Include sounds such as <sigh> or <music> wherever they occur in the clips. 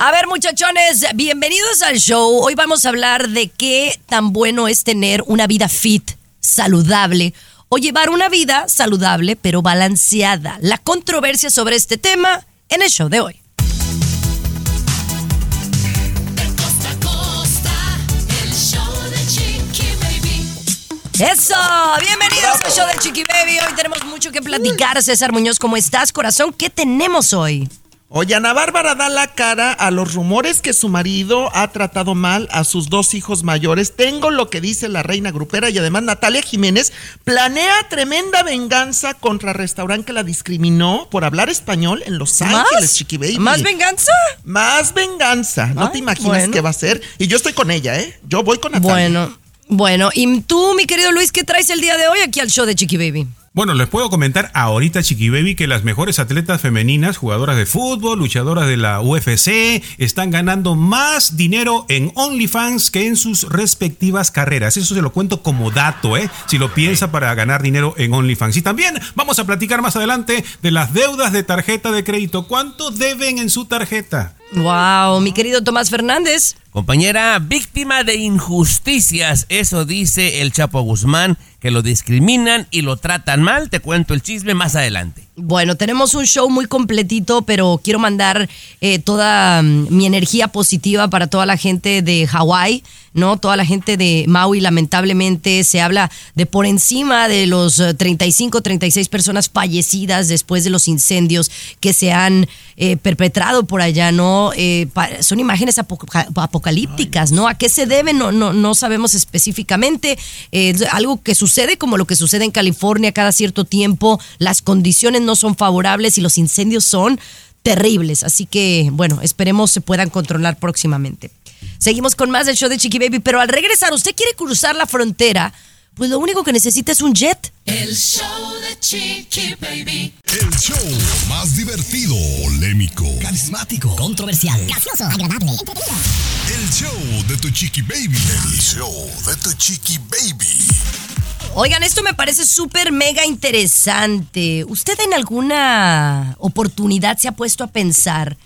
A ver, muchachones, bienvenidos al show. Hoy vamos a hablar de qué tan bueno es tener una vida fit, saludable, o llevar una vida saludable pero balanceada. La controversia sobre este tema en el show de hoy. Eso, bienvenidos al show de Chiqui Baby. Hoy tenemos mucho que platicar. César Muñoz, ¿cómo estás, corazón? ¿Qué tenemos hoy? Oye, Ana Bárbara da la cara a los rumores que su marido ha tratado mal a sus dos hijos mayores. Tengo lo que dice la reina grupera y además Natalia Jiménez planea tremenda venganza contra el restaurante que la discriminó por hablar español en Los Ángeles, Chiqui Baby. ¿Más venganza? Más venganza. No Ay, te imaginas bueno. qué va a ser. Y yo estoy con ella, ¿eh? Yo voy con Natalia. Bueno, bueno. ¿Y tú, mi querido Luis, qué traes el día de hoy aquí al show de Chiqui Baby? Bueno, les puedo comentar ahorita, Chiqui Baby, que las mejores atletas femeninas, jugadoras de fútbol, luchadoras de la UFC, están ganando más dinero en OnlyFans que en sus respectivas carreras. Eso se lo cuento como dato, ¿eh? Si lo piensa para ganar dinero en OnlyFans. Y también vamos a platicar más adelante de las deudas de tarjeta de crédito. ¿Cuánto deben en su tarjeta? Wow, mi querido Tomás Fernández. Compañera, víctima de injusticias, eso dice el Chapo Guzmán, que lo discriminan y lo tratan mal. Te cuento el chisme más adelante. Bueno, tenemos un show muy completito, pero quiero mandar eh, toda mm, mi energía positiva para toda la gente de Hawái, ¿no? Toda la gente de Maui, lamentablemente, se habla de por encima de los eh, 35, 36 personas fallecidas después de los incendios que se han eh, perpetrado por allá, ¿no? Eh, son imágenes apoca- apocalípticas, ¿no? ¿A qué se debe? No, no, no sabemos específicamente. Eh, algo que sucede como lo que sucede en California cada cierto tiempo. Las condiciones no son favorables y los incendios son terribles. Así que, bueno, esperemos se puedan controlar próximamente. Seguimos con más del show de Chiqui Baby, pero al regresar, usted quiere cruzar la frontera, pues lo único que necesita es un jet. El show de Chiqui Baby. El show más divertido, polémico, carismático, Controversial. Gracioso. Agradable. el show de tu chiqui baby. El show de tu chiqui baby. Oigan, esto me parece súper mega interesante. ¿Usted en alguna oportunidad se ha puesto a pensar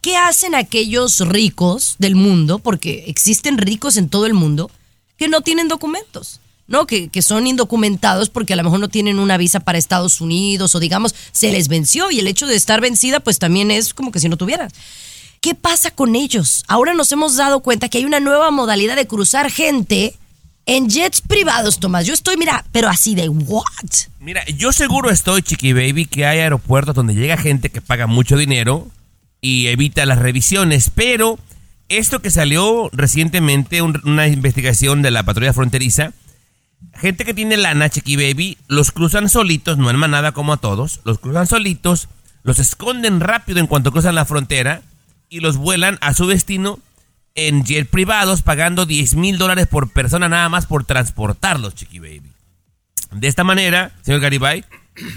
qué hacen aquellos ricos del mundo, porque existen ricos en todo el mundo, que no tienen documentos? ¿no? Que, que son indocumentados porque a lo mejor no tienen una visa para Estados Unidos o digamos se les venció y el hecho de estar vencida pues también es como que si no tuvieran. ¿Qué pasa con ellos? Ahora nos hemos dado cuenta que hay una nueva modalidad de cruzar gente en jets privados, Tomás. Yo estoy, mira, pero así de what? Mira, yo seguro estoy, Chiqui Baby, que hay aeropuertos donde llega gente que paga mucho dinero y evita las revisiones, pero esto que salió recientemente, un- una investigación de la patrulla fronteriza, gente que tiene lana, Chiqui Baby, los cruzan solitos, no en manada como a todos, los cruzan solitos, los esconden rápido en cuanto cruzan la frontera y los vuelan a su destino en jet privados pagando 10 mil dólares por persona nada más por transportarlos, Chiqui Baby. De esta manera, señor Garibay,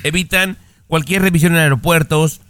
evitan cualquier revisión en aeropuertos,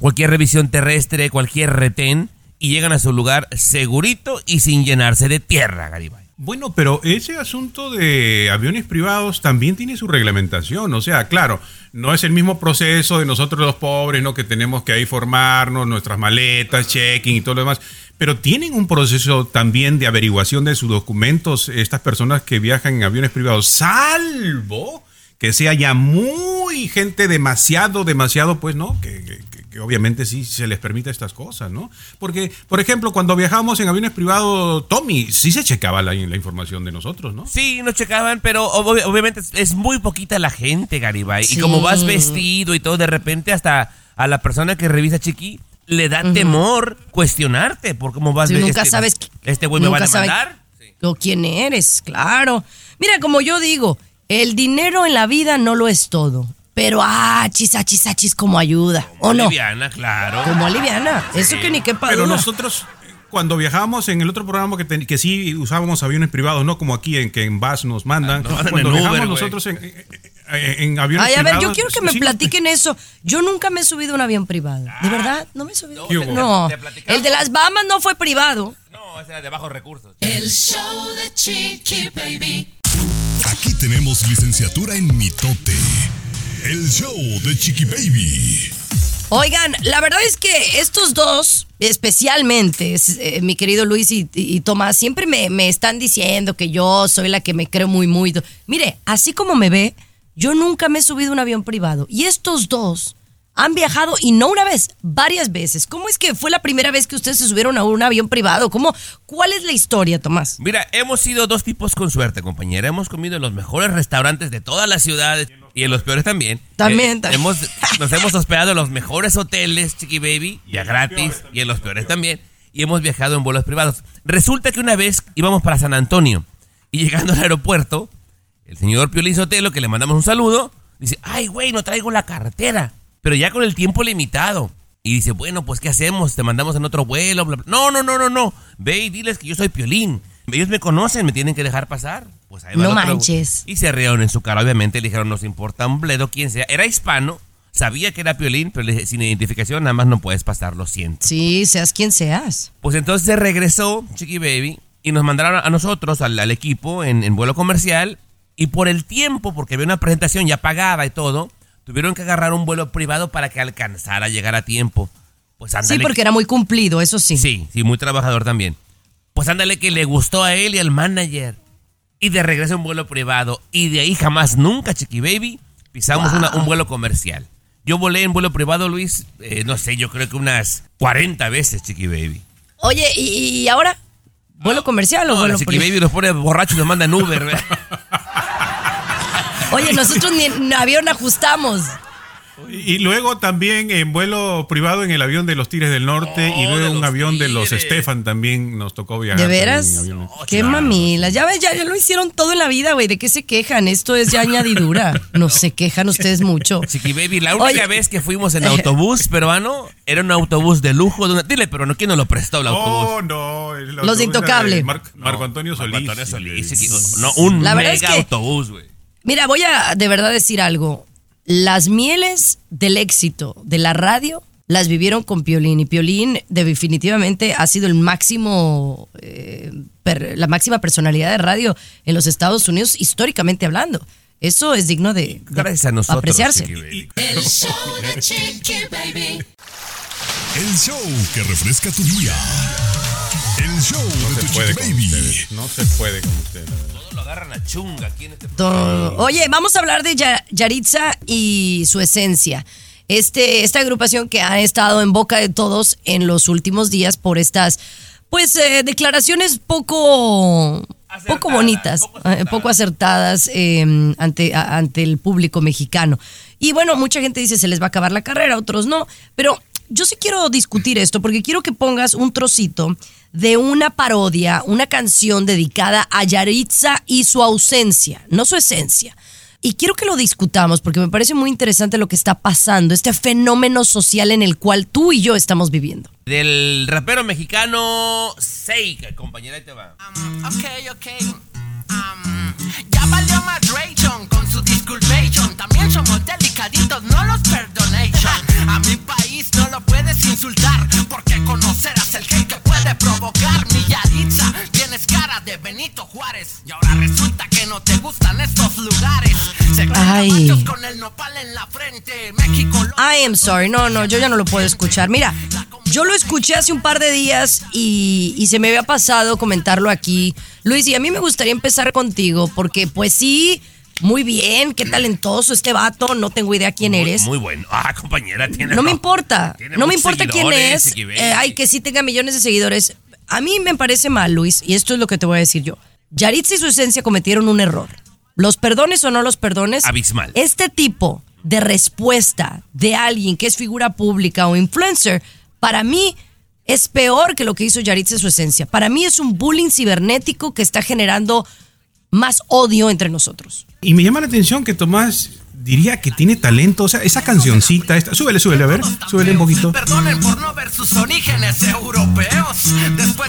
cualquier revisión terrestre, cualquier retén y llegan a su lugar segurito y sin llenarse de tierra, Garibay. Bueno, pero ese asunto de aviones privados también tiene su reglamentación. O sea, claro, no es el mismo proceso de nosotros los pobres, ¿no? Que tenemos que ahí formarnos, nuestras maletas, checking y todo lo demás. Pero tienen un proceso también de averiguación de sus documentos estas personas que viajan en aviones privados, salvo que sea ya muy gente demasiado, demasiado, pues, ¿no? Que, que- que- que obviamente sí se les permite estas cosas, ¿no? Porque, por ejemplo, cuando viajamos en aviones privados, Tommy, sí se checaba la, la información de nosotros, ¿no? Sí, nos checaban, pero ob- obviamente es- muy poquita la gente, Garibay. Sí. Y como vas vestido y todo, de repente hasta a la persona que revisa Chiqui le da temor cuestionarte por cómo vas Sí, vestido. nunca sabes qui- Este güey me va a demandar. o quién eres, claro. Mira, como yo digo, el dinero en la vida no lo es todo, pero achis, achis, achis como ayuda, ¿o no? Liviana, claro. Como aliviana, eso que ni qué Pero nosotros, cuando viajábamos en el otro programa que, ten- que sí usábamos aviones privados, no como aquí en que en bus nos mandan. nos mandan cuando en viajamos Uber, nosotros en, en- en- en aviones Ay, a ver, yo quiero que me sí, platiquen eso. Yo nunca me he subido a un avión privado. ¿De verdad? No me he subido. No. El de las Bahamas no fue privado. No, ese era de bajos recursos. El show de Chiqui Baby. Aquí tenemos licenciatura en mitote. El show de Chiqui Baby. Oigan, la verdad es que estos dos, especialmente es, eh, mi querido Luis y Tomás, siempre me, me están diciendo que yo soy la que me creo muy, muy. Mire, así como me ve, yo nunca me he subido a un avión privado. Y estos dos han viajado, y no una vez, varias veces. ¿Cómo es que fue la primera vez que ustedes se subieron a un avión privado? ¿Cómo, ¿Cuál es la historia, Tomás? Mira, hemos sido dos tipos con suerte, compañera. Hemos comido en los mejores restaurantes de todas las ciudades y en los peores también. También, Eh, también. hemos, nos hemos hospedado en los mejores hoteles, Chiqui Baby, ya gratis, y en los peores también. Y hemos viajado en vuelos privados. Resulta que una vez íbamos para San Antonio y llegando al aeropuerto, el señor Piolín Sotelo, que le mandamos un saludo, dice, ay, güey, no traigo la carretera, pero ya con el tiempo limitado. Y dice, bueno, pues ¿qué hacemos? Te mandamos en otro vuelo. bla, bla". No, no, no, no, no. Ve y diles que yo soy Piolín. Ellos me conocen, me tienen que dejar pasar. Pues ahí va No manches. Y se rieron en su cara, obviamente. Le dijeron, nos importa un bledo quien sea. Era hispano, sabía que era Piolín, pero sin identificación nada más no puedes pasar, lo siento. Sí, seas quien seas. Pues entonces se regresó Chiqui Baby y nos mandaron a nosotros, al, al equipo, en, en vuelo comercial. Y por el tiempo, porque había una presentación ya pagada y todo, tuvieron que agarrar un vuelo privado para que alcanzara a llegar a tiempo. Pues ándale. Sí, porque era muy cumplido, eso sí. Sí, sí, muy trabajador también. Pues ándale que le gustó a él y al manager. Y de regreso un vuelo privado. Y de ahí jamás nunca, Chiqui Baby, pisamos una- un vuelo comercial. Yo volé en vuelo privado, Luis, eh, no sé, yo creo que unas 40 veces, Chiqui Baby. Oye, ¿y, y ahora? ¿Vuelo comercial o No, vuelo Chiqui privado? Baby nos pone borrachos y nos manda en Uber. <laughs> Oye, nosotros ni en avión ajustamos. Y, luego también en vuelo privado en el avión de los Tigres del Norte y Oh, luego de un avión de los Tigres. Stefan también nos tocó viajar. ¿De veras? en aviones. Qué mamilas. Ya ves, ya, ya lo hicieron todo en la vida, güey. ¿De qué se quejan? Esto es ya añadidura. No se quejan ustedes mucho. Chiqui Baby, la única Oye. vez que fuimos en autobús peruano era un autobús de lujo. De una- Dile, pero no, ¿quién nos lo prestó el autobús? Oh, no. el Los de Intocable. Marco Antonio Marco Solís. Antonio Solís, No, un La verdad mega es que- autobús, güey. Mira, voy a de verdad decir algo. Las mieles del éxito de la radio las vivieron con Piolín y Piolín definitivamente ha sido el máximo, eh, per- la máxima personalidad de radio en los Estados Unidos históricamente hablando. Eso es digno de, de Gracias a nosotros. apreciarse. Chiqui Baby. El show de Chiqui Baby. El show que refresca tu día. El show de tu Se puede Chiqui con Baby. No se puede con ustedes. Todo lo agarran a chunga aquí en este Todo. Oye, vamos a hablar de Ya- Yaritza y su esencia. Este, esta agrupación que ha estado en boca de todos en los últimos días por estas, pues, eh, declaraciones poco, poco bonitas, eh, poco acertadas eh, ante, a- ante el público mexicano. Y bueno, mucha gente dice se les va a acabar la carrera, otros no, pero yo sí quiero discutir esto porque quiero que pongas un trocito de una parodia, una canción dedicada a Yaritza y su ausencia, no su esencia. Y quiero que lo discutamos porque me parece muy interesante lo que está pasando, este fenómeno social en el cual tú y yo estamos viviendo. Del rapero mexicano Seika, compañera, ahí te va. Ok, ok. Am, ya valió más Rayton con su disculpation. También somos delicaditos, no los perdonation. A mi país no lo puedes insultar porque conocerás el hate provocar. Mi Yaritza, tienes cara de Benito Juárez. Y ahora resulta que no te gustan estos lugares. Se Ay. con el nopal en la frente. México I am sorry, no, no, yo ya no lo puedo escuchar. Mira, yo lo escuché hace un par de días y, y se me había pasado comentarlo aquí. Luis, y a mí me gustaría empezar contigo porque pues sí, muy bien, qué talentoso este vato, no tengo idea quién Muy- eres. Muy bueno. Ah, compañera, tiene. No me importa, no me importa quién es. Eh, ay, que sí tenga millones de seguidores. A mí me parece mal, Luis, y esto es lo que te voy a decir yo. Yaritza y su esencia cometieron un error. Los perdones o no los perdones. Abismal. Este tipo de respuesta de alguien que es figura pública o influencer, para mí es peor que lo que hizo Yaritza y su esencia. Para mí es un bullying cibernético que está generando más odio entre nosotros. Y me llama la atención que Tomás diría que tiene talento. O sea, esa cancioncita, esta, súbele, súbele, a ver, súbele un poquito. Perdonen por no ver sus orígenes europeos.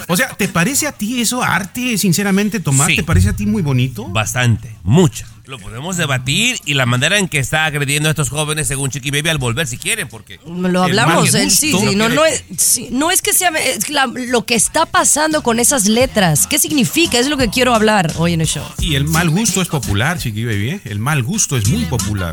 O sea, ¿te parece a ti eso arte, sinceramente, Tomás? Sí. ¿Te parece a ti muy bonito? Bastante, mucha. Lo podemos debatir y la manera en que está agrediendo a estos jóvenes según Chiqui Baby al volver si quieren, porque... Lo hablamos, sí, sí, no, es, sí, no es que sea es la- lo que está pasando con esas letras. ¿Qué significa? Es lo que quiero hablar hoy en el show. Y el mal gusto es popular, Chiqui Baby. ¿eh? El mal gusto es muy popular.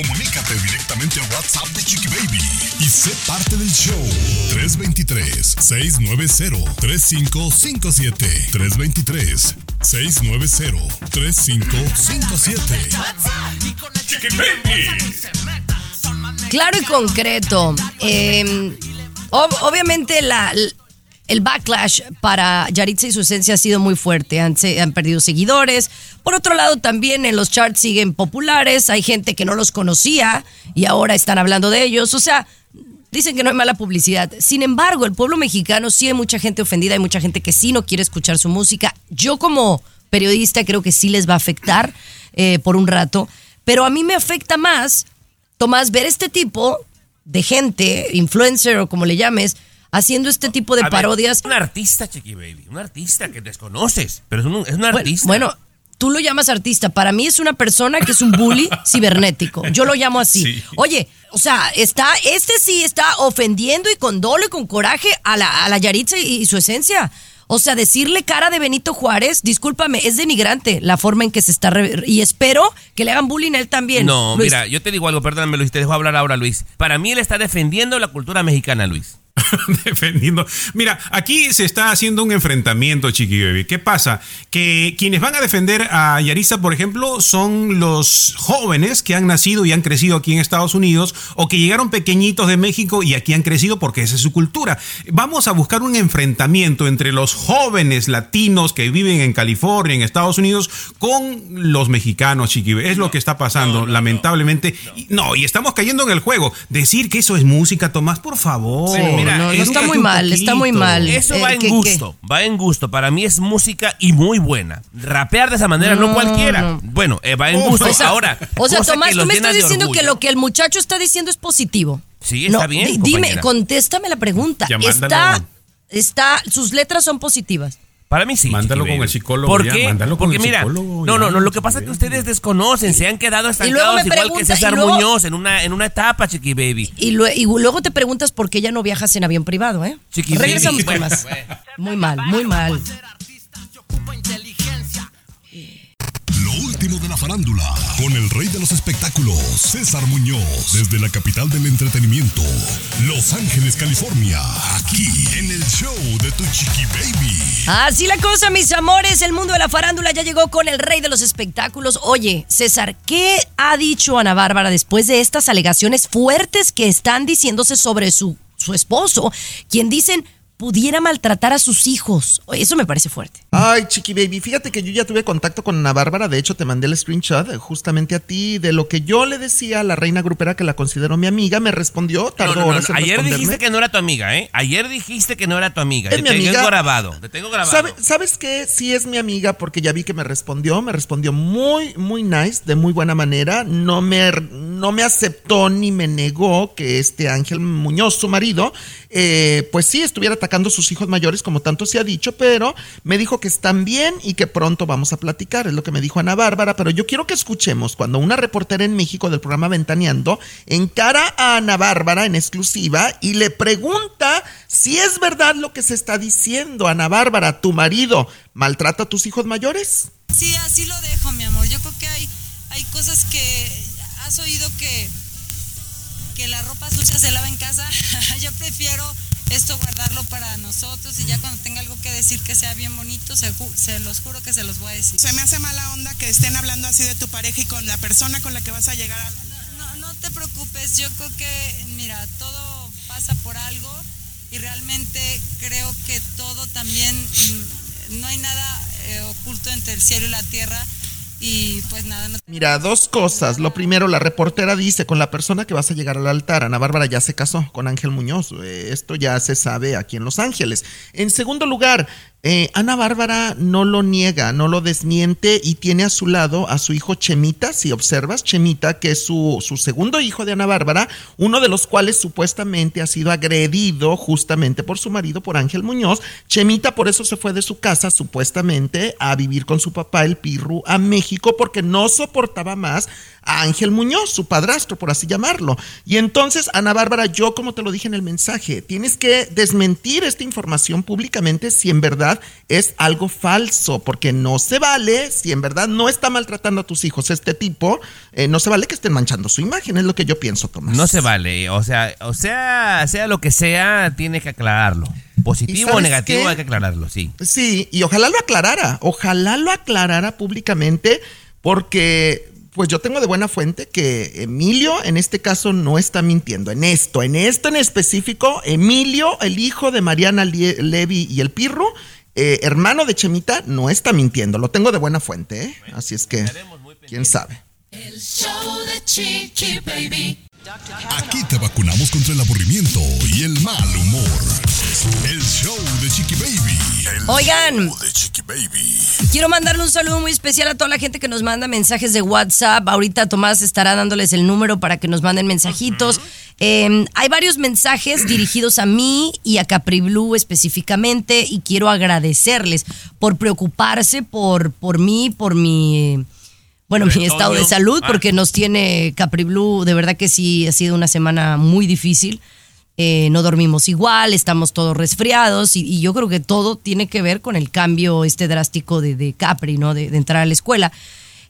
Comunícate directamente a WhatsApp de Chiqui Baby y sé parte del show. 323-690-3557. 323-690-3557. Chiqui Baby. Claro y concreto. Eh, ob- obviamente la, el backlash para Yaritza y su esencia ha sido muy fuerte. Han, perdido seguidores. Por otro lado, también en los charts siguen populares. Hay gente que no los conocía y ahora están hablando de ellos. O sea, dicen que no hay mala publicidad. Sin embargo, el pueblo mexicano sí hay mucha gente ofendida, hay mucha gente que sí no quiere escuchar su música. Yo como periodista creo que sí les va a afectar eh, por un rato. Pero a mí me afecta más Tomás, ver este tipo de gente, influencer o como le llames, haciendo este tipo de A ver, parodias. un artista, Chiqui Baby, un artista que desconoces, pero es un, es un artista. Bueno, tú lo llamas artista. Para mí es una persona que es un bully <laughs> cibernético. Yo lo llamo así. Sí. Oye, o sea, está, este sí está ofendiendo y con dolo y con coraje a la, a la Yaritza y, y su esencia. O sea, decirle cara de Benito Juárez, discúlpame, es denigrante la forma en que se está. re- y espero que le hagan bullying a él también. No, Luis. mira, yo te digo algo, perdóname Luis, te dejo hablar ahora Luis. Para mí él está defendiendo la cultura mexicana, Luis. <laughs> defendiendo. Mira, aquí se está haciendo un enfrentamiento, Chiqui Baby. ¿Qué pasa? Que quienes van a defender a Yarisa, por ejemplo, son los jóvenes que han nacido y han crecido aquí en Estados Unidos o que llegaron pequeñitos de México y aquí han crecido porque esa es su cultura. Vamos a buscar un enfrentamiento entre los jóvenes latinos que viven en California, en Estados Unidos, con los mexicanos, Chiqui Baby. Es lo que está pasando, lamentablemente. No, y estamos cayendo en el juego. Decir que eso es música, Tomás, por favor. Pero mira, no, no, está muy mal, está muy mal. Eso Eh, va en ¿qué- qué? gusto, va en gusto. Para mí es música y muy buena. Rapear de esa manera no, No, cualquiera. no. Bueno, eh, va en gusto. O sea, Ahora, o sea Tomás, tú me estás diciendo que lo que el muchacho está diciendo es positivo. Sí, está bien, di- dime, compañera. contéstame la pregunta. Ya, está, está, sus letras son positivas. Para mí sí. Mándalo con el psicólogo ¿Por ya, qué? mándalo con Porque el mira, psicólogo no, no, no, lo que pasa es que ustedes desconocen, se han quedado estancados igual que César luego- Muñoz en una, en una etapa, Chiqui Baby. Y, lue- y luego te preguntas por qué ya no viajas en avión privado, ¿eh? Chiqui Regresamos baby. con más. <laughs> Muy mal, muy mal. De la farándula, con el rey de los espectáculos, César Muñoz, desde la capital del entretenimiento, Los Ángeles, California, aquí en el show de Tu Chiqui Baby. Así la cosa, mis amores. El mundo de la farándula ya llegó con el rey de los espectáculos. Oye, César, ¿qué ha dicho Ana Bárbara después de estas alegaciones fuertes que están diciéndose sobre su, su esposo, quien dicen pudiera maltratar a sus hijos? Eso me parece fuerte. Ay, Chiqui Baby, fíjate que yo ya tuve contacto con Ana Bárbara, de hecho te mandé el screenshot eh, justamente a ti de lo que yo le decía a la reina grupera que la considero mi amiga, me respondió, tardó no, no, horas en Ayer dijiste que no era tu amiga, ¿eh? Ayer dijiste que no era tu amiga. Es Te mi tengo amiga. grabado. Te tengo grabado. ¿Sabe- ¿Sabes qué? Sí es mi amiga porque ya vi que me respondió, me respondió muy, muy nice, de muy buena manera. No me, no me aceptó ni me negó que este Ángel Muñoz, su marido, eh, pues sí, estuviera atacando sus hijos mayores, como tanto se ha dicho, pero me dijo que están bien y que pronto vamos a platicar, es lo que me dijo Ana Bárbara, pero yo quiero que escuchemos cuando una reportera en México del programa Ventaneando encara a Ana Bárbara en exclusiva y le pregunta si es verdad lo que se está diciendo, Ana Bárbara, tu marido maltrata a tus hijos mayores. Sí, así lo dejo, mi amor. Yo creo que hay, hay cosas que has oído que, que la ropa sucia se lava en casa. <laughs> Yo prefiero esto guardarlo para nosotros y ya cuando tenga algo que decir que sea bien bonito, se, ju- se los juro que se los voy a decir. Se me hace mala onda que estén hablando así de tu pareja y con la persona con la que vas a llegar a... No, no te preocupes, yo creo que, mira, todo pasa por algo y realmente creo que todo también, mm, no hay nada eh, oculto entre el cielo y la tierra y pues nada, no Mira, dos cosas. Lo primero, la reportera dice, con la persona que vas a llegar al altar, Ana Bárbara ya se casó con Ángel Muñoz. Eh, Esto ya se sabe aquí en Los Ángeles. En segundo lugar, Eh, Ana Bárbara no lo niega, no lo desmiente y tiene a su lado a su hijo Chemita, si observas, Chemita, que es su, su segundo hijo de Ana Bárbara, uno de los cuales supuestamente ha sido agredido justamente por su marido, por Ángel Muñoz. Chemita por eso se fue de su casa supuestamente a vivir con su papá, el Pirru, a México porque no soportaba más a Ángel Muñoz, su padrastro, por así llamarlo. Y entonces, Ana Bárbara, yo como te lo dije en el mensaje, tienes que desmentir esta información públicamente si en verdad es algo falso, porque no se vale, si en verdad no está maltratando a tus hijos este tipo, eh, no se vale que estén manchando su imagen, es lo que yo pienso, Tomás. No se vale, o sea, o sea, sea lo que sea, tiene que aclararlo. Positivo o negativo qué? hay que aclararlo, sí. Sí, y ojalá lo aclarara, ojalá lo aclarara públicamente, porque pues yo tengo de buena fuente que Emilio en este caso no está mintiendo. En esto, en esto en específico, Emilio, el hijo de Mariana Levy y el Pirro, eh, hermano de Chemita, no está mintiendo. Lo tengo de buena fuente, ¿eh? Así es que, quién sabe. El show de Chiqui Baby. Aquí te vacunamos contra el aburrimiento y el mal humor. El show de Chiqui Baby. El Oigan. show de Chiqui Baby. Quiero mandarle un saludo muy especial a toda la gente que nos manda mensajes de WhatsApp. Ahorita Tomás estará dándoles el número para que nos manden mensajitos. Eh, hay varios mensajes dirigidos a mí y a Capri Blue específicamente y quiero agradecerles por preocuparse por, por mí, por mi... Bueno, mi estado de salud, porque nos tiene Capri Blue, de verdad que sí, ha sido una semana muy difícil. Eh, no dormimos igual, estamos todos resfriados y, y yo creo que todo tiene que ver con el cambio este drástico de, de Capri, ¿no? De, de entrar a la escuela.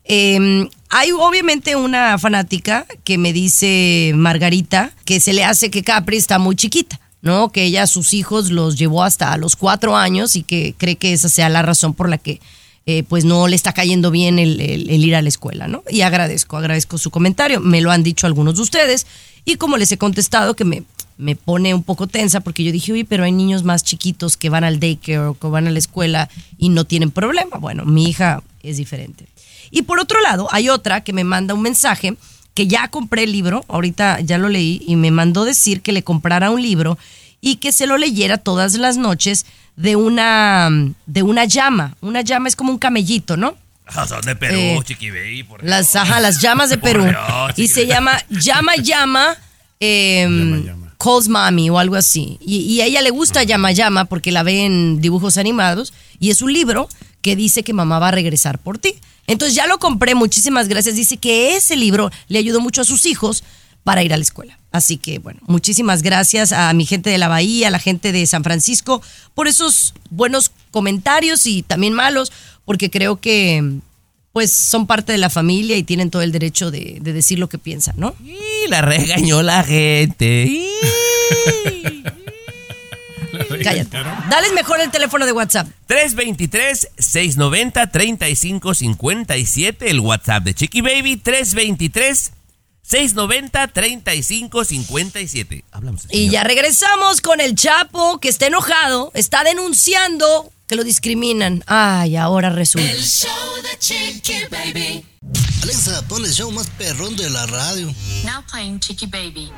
Eh, hay obviamente una fanática que me dice Margarita que se le hace que Capri está muy chiquita, ¿no? Que ella a sus hijos los llevó hasta los cuatro años y que cree que esa sea la razón por la que eh, pues no le está cayendo bien el, ir a la escuela, ¿no? Y agradezco, agradezco su comentario. Me lo han dicho algunos de ustedes y como les he contestado que me, me pone un poco tensa porque yo dije, uy, pero hay niños más chiquitos que van al daycare o que van a la escuela y no tienen problema. Bueno, mi hija es diferente. Y por otro lado, hay otra que me manda un mensaje que ya compré el libro, ahorita ya lo leí y me mandó decir que le comprara un libro y que se lo leyera todas las noches de una de una llama. Una llama es como un camellito, ¿no? Son de Perú, Eh, Chiqui Baby. por Las, ajá, las llamas de <laughs> Perú. Dios, y se llama Llama Llama, em, Calls Mommy o algo así. Y, y a ella le gusta Llama Llama porque la ve en dibujos animados y es un libro que dice que mamá va a regresar por ti. Entonces ya lo compré, muchísimas gracias. Dice que ese libro le ayudó mucho a sus hijos para ir a la escuela. Así que bueno, muchísimas gracias a mi gente de la Bahía, a la gente de San Francisco, por esos buenos comentarios y también malos, porque creo que pues son parte de la familia y tienen todo el derecho de, de decir lo que piensan, ¿no? Y la regañó la gente. Y- <laughs> Cállate. Dales mejor el teléfono de WhatsApp. 323-690-3557, el WhatsApp de Chiqui Baby, 323-690-3557. Hablamos. Y ya regresamos con el Chapo que está enojado, está denunciando que lo discriminan. Ay, ahora resulta. El show de Chiqui Baby. Alexa, pon el show más perrón de la radio. Now playing Chiqui Baby.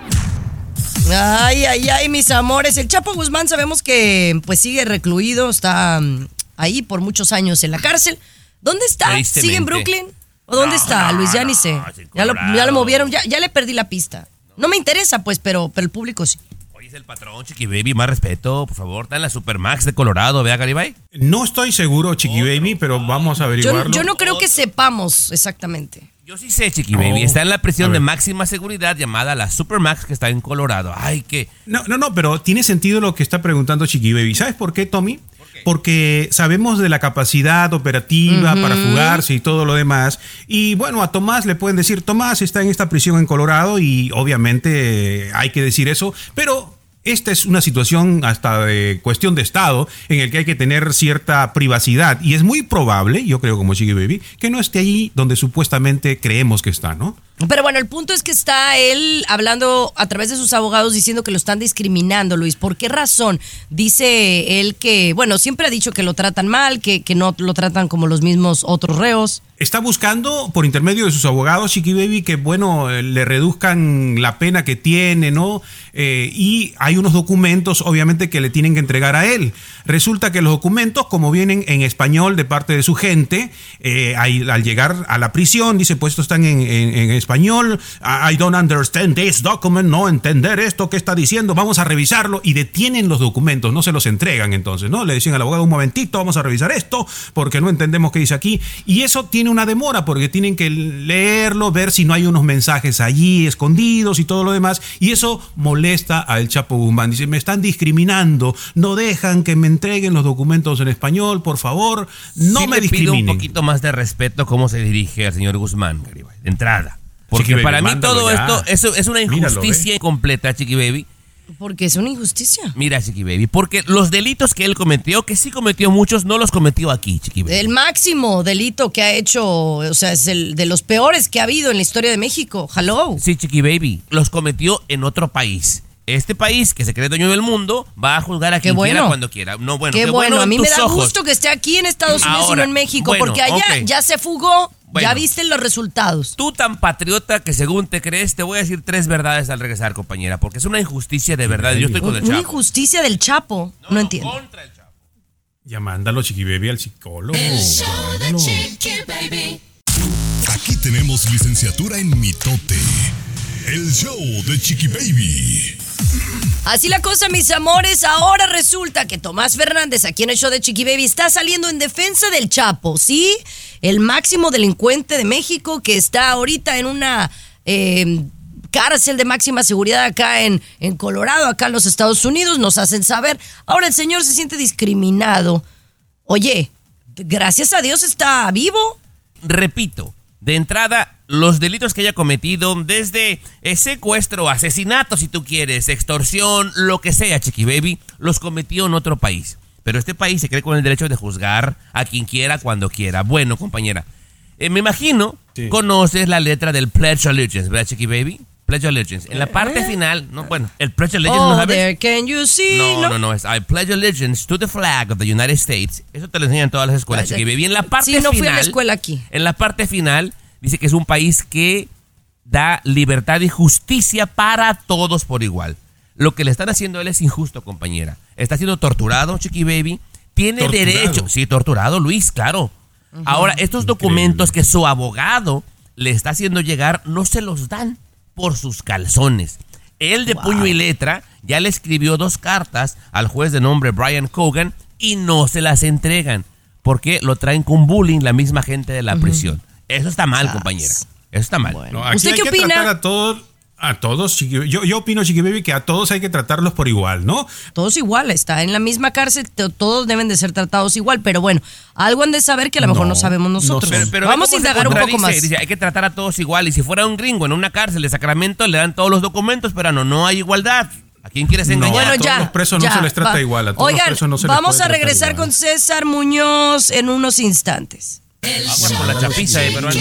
Ay, ay, ay, mis amores. El Chapo Guzmán sabemos que pues sigue recluido, está mm, ahí por muchos años en la cárcel. ¿Dónde está? ¿Sigue en Brooklyn? ¿O dónde No, está, no, Luis? Ya no, ni sé. Ya lo, Colorado. ya lo movieron, ya, ya le perdí la pista. No me interesa, pues, pero, pero el público sí. Hoy es el patrón, Chiqui Baby, más respeto, por favor. Está en la Supermax de Colorado, vea, Garibay. No estoy seguro, Chiqui Baby, pero vamos a Yo, averiguarlo. yo no creo que sepamos exactamente. Yo sí sé, Chiqui Baby. Está en la prisión de máxima seguridad llamada la Supermax que está en Colorado. Ay, que. No, no, no, pero tiene sentido lo que está preguntando Chiqui Baby. ¿Sabes por qué, Tommy? Porque sabemos de la capacidad operativa para fugarse y todo lo demás. Y bueno, a Tomás le pueden decir, Tomás está en esta prisión en Colorado y obviamente hay que decir eso, pero esta es una situación hasta de cuestión de Estado en el que hay que tener cierta privacidad. Y es muy probable, yo creo como Chiqui Baby, que no esté ahí donde supuestamente creemos que está, ¿no? Pero bueno, el punto es que está él hablando a través de sus abogados diciendo que lo están discriminando, Luis. ¿Por qué razón? Dice él que, bueno, siempre ha dicho que lo tratan mal, que, que no lo tratan como los mismos otros reos. está buscando por intermedio de sus abogados, Chiqui Baby, que bueno, eh, le reduzcan la pena que tiene, ¿no? Eh, y hay unos documentos, obviamente, que le tienen que entregar a él. Resulta que los documentos, como vienen en español de parte de su gente, eh, al llegar a la prisión, dice, pues estos están en español, I don't understand this document, no entender esto que está diciendo, vamos a revisarlo y detienen los documentos, no se los entregan entonces, ¿no? Le dicen al abogado un momentito, vamos a revisar esto porque no entendemos qué dice aquí y eso tiene una demora porque tienen que leerlo, ver si no hay unos mensajes allí escondidos y todo lo demás y eso molesta al Chapo Guzmán. Dice, me están discriminando, no dejan que me entreguen los documentos en español, por favor, no Sí me le pido discriminen. un poquito más de respeto cómo se dirige al señor Guzmán, de entrada. Porque Chiqui Baby, para mí todo ya. esto eso es una Míralo, injusticia completa, Chiqui Baby. Porque es una injusticia. Mira, Chiqui Baby, porque los delitos que él cometió, que sí cometió muchos, no los cometió aquí, Chiqui Baby. El máximo delito que ha hecho, o sea, es el de los peores que ha habido en la historia de México. Hello. Sí, Chiqui Baby, los cometió en otro país. Este país, que se cree dueño del mundo, va a juzgar a Qué quien quiera cuando quiera. No, bueno, qué, bueno, a mí me da ojos. gusto que esté aquí en Estados Unidos y no en México, bueno, porque allá ya se fugó, Bueno. ya viste los resultados. Tú tan patriota que según te crees, te voy a decir tres verdades al regresar, compañera, porque es una injusticia de verdad. Yo estoy con el Una Chapo. injusticia del Chapo, no, entiendo. Ya mándalo, Chiqui Baby, al psicólogo. El show de. Chiqui Baby. Aquí tenemos licenciatura en mitote. El show de Chiqui Baby. Así la cosa, mis amores. Ahora resulta que Tomás Fernández, aquí en el show de Chiqui Baby, está saliendo en defensa del Chapo, ¿sí? El máximo delincuente de México que está ahorita en una eh, cárcel de máxima seguridad acá en, en Colorado, acá en los Estados Unidos. Nos hacen saber. Ahora el señor se siente discriminado. Oye, gracias a Dios está vivo. Repito, de entrada, los delitos que haya cometido, desde eh, secuestro, asesinato, si tú quieres, extorsión, lo que sea, Chiqui Baby, los cometió en otro país. Pero este país se cree con el derecho de juzgar a quien quiera, cuando quiera. Bueno, compañera, eh, me imagino, conoces la letra del Pledge Allegiance, ¿verdad, Chiqui Baby? Pledge Allegiance. En la parte final, no, bueno, el Pledge Allegiance, ¿no Oh, sabes? there can you see. No, no, no, es I pledge allegiance to the flag of the United States. Eso te lo enseñan en todas las escuelas, Vaya. Chiqui Baby. En la parte Sí, no fui final, a la escuela aquí. En la parte final dice que es un país que da libertad y justicia para todos por igual. Lo que le están haciendo a él es injusto, compañera. Está siendo torturado, Chiqui Baby. Tiene Torturado. derecho. Sí, torturado, Luis, claro. Ahora, estos documentos que su abogado le está haciendo llegar no se los dan por sus calzones. Él de puño y letra ya le escribió dos cartas al juez de nombre Brian Cogan y no se las entregan porque lo traen con bullying la misma gente de la prisión. Eso está mal, compañera. Eso está mal. No, aquí ¿Usted hay qué que opina? tratar a todos, a todos, Chiqui- yo, yo opino, Chiqui Baby, que a todos hay que tratarlos por igual, ¿no? Todos igual, está en la misma cárcel, to- todos deben de ser tratados igual, pero bueno, algo han de saber que a lo mejor no, No, sabemos no nosotros. sé. Pero, pero Vamos a indagar un poco más. Dice, hay que tratar a todos igual. Y si fuera un gringo en una cárcel de Sacramento, le dan todos los documentos, pero no, no hay igualdad. ¿A quién quieres No, engañar? a Bueno, todos ya. los presos no se les trata va. igual, a todos los presos no se les vamos a regresar igual. con César Muñoz en unos instantes. El Agua show con la chapiza, eh, peruano.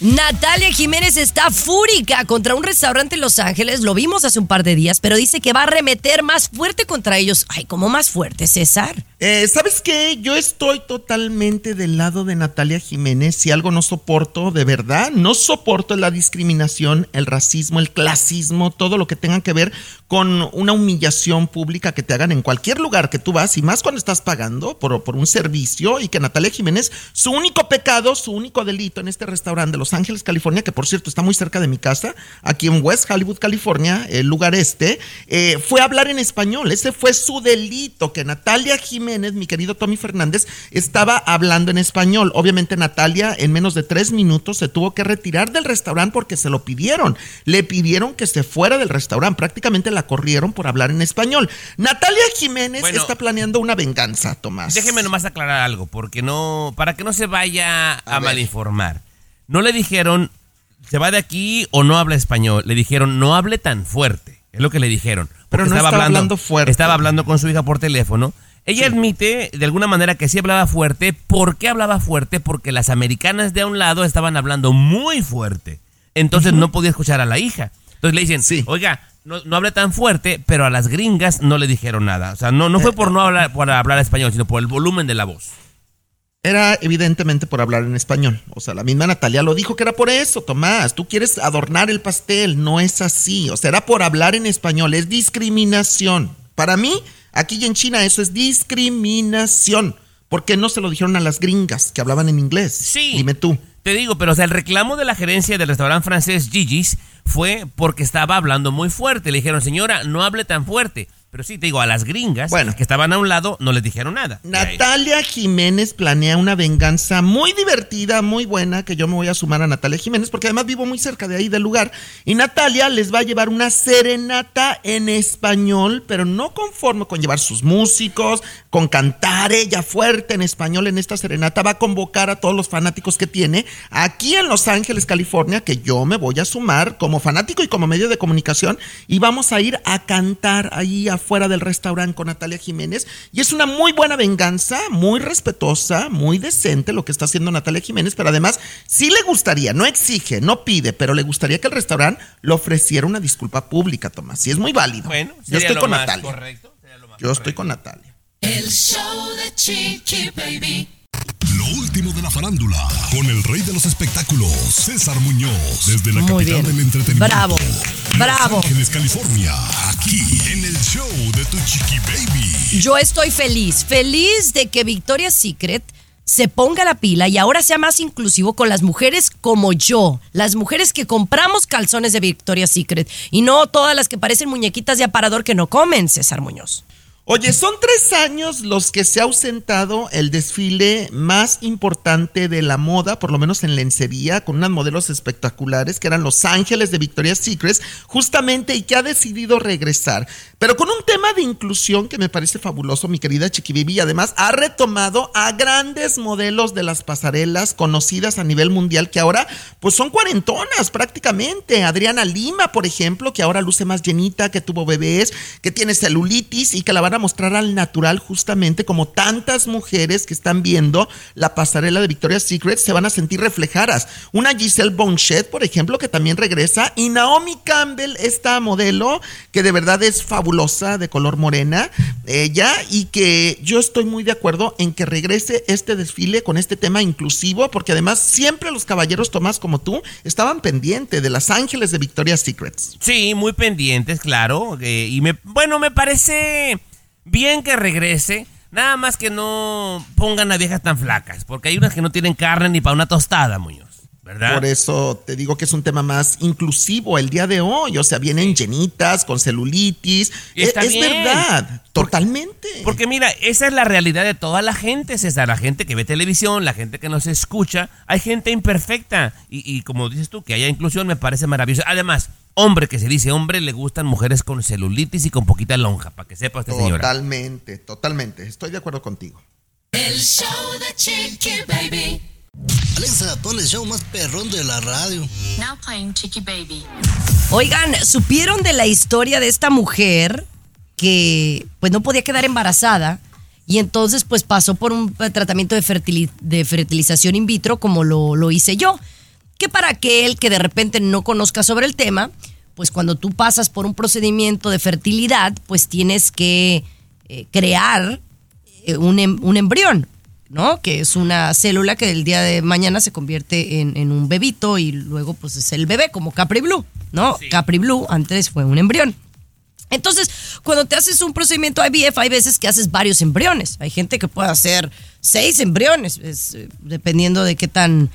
Natalia Jiménez está fúrica contra un restaurante en Los Ángeles, lo vimos hace un par de días, pero dice que va a arremeter más fuerte contra ellos. Ay, ¿cómo más fuerte, César? Eh, ¿Sabes qué? Yo estoy totalmente del lado de Natalia Jiménez. Si algo no soporto, de verdad, no soporto la discriminación, el racismo, el clasismo, todo lo que tenga que ver con una humillación pública que te hagan en cualquier lugar que tú vas, y más cuando estás pagando por, por un servicio, y que Natalia Jiménez, su único pecado, su único delito en este restaurante de Los Ángeles, California, que por cierto está muy cerca de mi casa, aquí en West Hollywood, California, el lugar este, eh, fue hablar en español. Ese fue su delito, que Natalia Jiménez, mi querido Tommy Fernández, estaba hablando en español. Obviamente Natalia en menos de tres minutos se tuvo que retirar del restaurante porque se lo pidieron. Le pidieron que se fuera del restaurante. Prácticamente la corrieron por hablar en español. Natalia Jiménez Bueno. está planeando una venganza, Tomás. Déjeme nomás aclarar algo, porque no, para que no se vaya a, ver. malinformar. No le dijeron, se va de aquí o no habla español. Le dijeron, no hable tan fuerte. Es lo que le dijeron. Pero Porque no estaba hablando fuerte. Estaba hablando con su hija por teléfono. Ella admite de alguna manera que sí hablaba fuerte. ¿Por qué hablaba fuerte? Porque las americanas de a un lado estaban hablando muy fuerte. entonces no podía escuchar a la hija. Entonces le dicen, oiga, no, no hable tan fuerte, pero a las gringas no le dijeron nada. O sea, no, no fue por no hablar, por hablar español, sino por el volumen de la voz. Era evidentemente por hablar en español. O sea, la misma Natalia lo dijo que era por eso, Tomás. Tú quieres adornar el pastel, no es así. O sea, era por hablar en español, es discriminación. Para mí, aquí en China eso es discriminación. ¿Por qué no se lo dijeron a las gringas que hablaban en inglés? Sí. Dime tú. Te digo, pero o sea, el reclamo de la gerencia del restaurante francés Gigi's fue porque estaba hablando muy fuerte. Le dijeron, señora, no hable tan fuerte. Pero sí, te digo, a las gringas Bueno. que estaban a un lado no les dijeron nada. Natalia Jiménez planea una venganza muy divertida, muy buena, que yo me voy a sumar a Natalia Jiménez, porque además vivo muy cerca de ahí del lugar. Y Natalia les va a llevar una serenata en español, pero no conforme con llevar sus músicos, con cantar ella fuerte en español en esta serenata. Va a convocar a todos los fanáticos que tiene aquí en Los Ángeles, California, que yo me voy a sumar como fanático y como medio de comunicación. Y vamos a ir a cantar ahí afuera del restaurante con Natalia Jiménez. Y es una muy buena venganza, muy respetuosa, muy decente lo que está haciendo Natalia Jiménez, pero además sí le gustaría, no exige, no pide, pero le gustaría que el restaurante le ofreciera una disculpa pública, Tomás. Y es muy válido. Bueno, yo estoy lo con más Natalia. correcto, Yo estoy con Natalia. El show de Chiqui Baby. Lo último de la farándula, con el rey de los espectáculos, César Muñoz, desde la Muy capital bien. del entretenimiento. Bravo, bravo. Los Ángeles, California, aquí en el show de tu chiqui baby. Yo estoy feliz, feliz de que Victoria's Secret se ponga la pila y ahora sea más inclusivo con las mujeres como yo, las mujeres que compramos calzones de Victoria's Secret y no todas las que parecen muñequitas de aparador que no comen, César Muñoz. Oye, son tres años los que se ha ausentado el desfile más importante de la moda, por lo menos en lencería, con unos modelos espectaculares que eran Los Ángeles de Victoria's Secret, justamente y que ha decidido regresar. Pero con un tema de inclusión que me parece fabuloso, mi querida Chiquibibi, y además ha retomado a grandes modelos de las pasarelas conocidas a nivel mundial que ahora pues son cuarentonas prácticamente. Adriana Lima, por ejemplo, que ahora luce más llenita, que tuvo bebés, que tiene celulitis y que la a mostrar al natural justamente como tantas mujeres que están viendo la pasarela de Victoria's Secret se van a sentir reflejadas. Una Giselle Bonchet, por ejemplo, que también regresa y Naomi Campbell, esta modelo que de verdad es fabulosa de color morena, ella y que yo estoy muy de acuerdo en que regrese este desfile con este tema inclusivo porque además siempre los caballeros Tomás como tú estaban pendientes de las ángeles de Victoria's Secrets. Sí, muy pendientes, claro. eh, y me, bueno, me parece bien que regrese. Nada más que no pongan a viejas tan flacas, porque hay unas que no tienen carne ni para una tostada, Muñoz. ¿Verdad? Por eso te digo que es un tema más inclusivo el día de hoy. O sea, vienen llenitas, con celulitis. Y Es, está es bien. verdad, totalmente. Porque mira, esa es la realidad de toda la gente, César. La gente que ve televisión, la gente que nos escucha. Hay gente imperfecta. Y, y como dices tú, que haya inclusión me parece maravilloso. Además, hombre que se dice hombre, le gustan mujeres con celulitis y con poquita lonja, para que sepa usted, señora. Totalmente, totalmente. Estoy de acuerdo contigo. El show de Chiqui Baby. Alexa, pon el show más perrón de la radio. Now playing Chiqui Baby. Oigan, ¿supieron de la historia de esta mujer que pues no podía quedar embarazada y entonces pues pasó por un tratamiento de fertilización in vitro como lo, lo hice yo? Que para aquel que de repente no conozca sobre el tema, pues cuando tú pasas por un procedimiento de fertilidad, pues tienes que eh, crear eh, un, em- un embrión, ¿no? Que es una célula que el día de mañana se convierte en, en un bebito y luego pues es el bebé, como Capri Blue, ¿no? Capri Blue antes fue un embrión. Entonces, cuando te haces un procedimiento IVF, hay veces que haces varios embriones. Hay gente que puede hacer seis embriones, es, eh, dependiendo de qué tan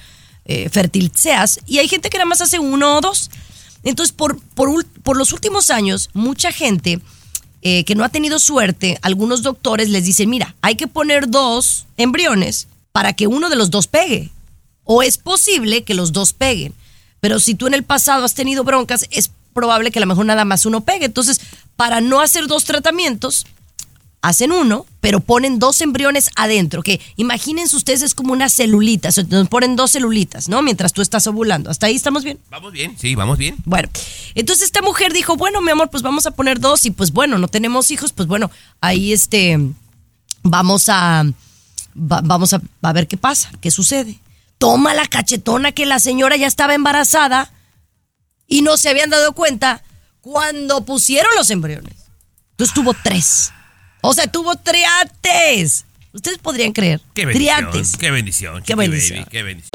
eh, fértil seas. Y hay gente que nada más hace uno o dos. Entonces, por, por, por los últimos años, mucha gente eh, que no ha tenido suerte, algunos doctores les dicen, mira, hay que poner dos embriones para que uno de los dos pegue. O es posible que los dos peguen. Pero si tú en el pasado has tenido broncas, es probable que a lo mejor nada más uno pegue. Entonces, para no hacer dos tratamientos, hacen uno, pero ponen dos embriones adentro, que imagínense ustedes es como una celulita, o sea, nos ponen dos celulitas, ¿no? Mientras tú estás ovulando. ¿Hasta ahí estamos bien? Vamos bien, sí, vamos bien. Bueno, entonces esta mujer dijo, bueno, mi amor, pues vamos a poner dos y pues bueno, no tenemos hijos, pues bueno, ahí este, vamos a, va- vamos a, a ver qué pasa, qué sucede. Toma la cachetona que la señora ya estaba embarazada y no se habían dado cuenta cuando pusieron los embriones. Entonces tuvo tres. O sea, tuvo triates. Ustedes podrían creer. Qué bendición. Triates. Qué bendición. Qué bendición. Baby, qué bendición.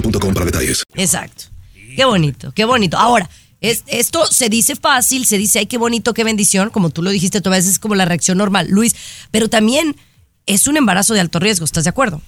boostmobile.com para detalles. Exacto. Qué bonito, qué bonito. Ahora, es- esto se dice fácil, se dice, ay, qué bonito, qué bendición, como tú lo dijiste, tú a veces es como la reacción normal, Luis, pero también es un embarazo de alto riesgo, ¿estás de acuerdo?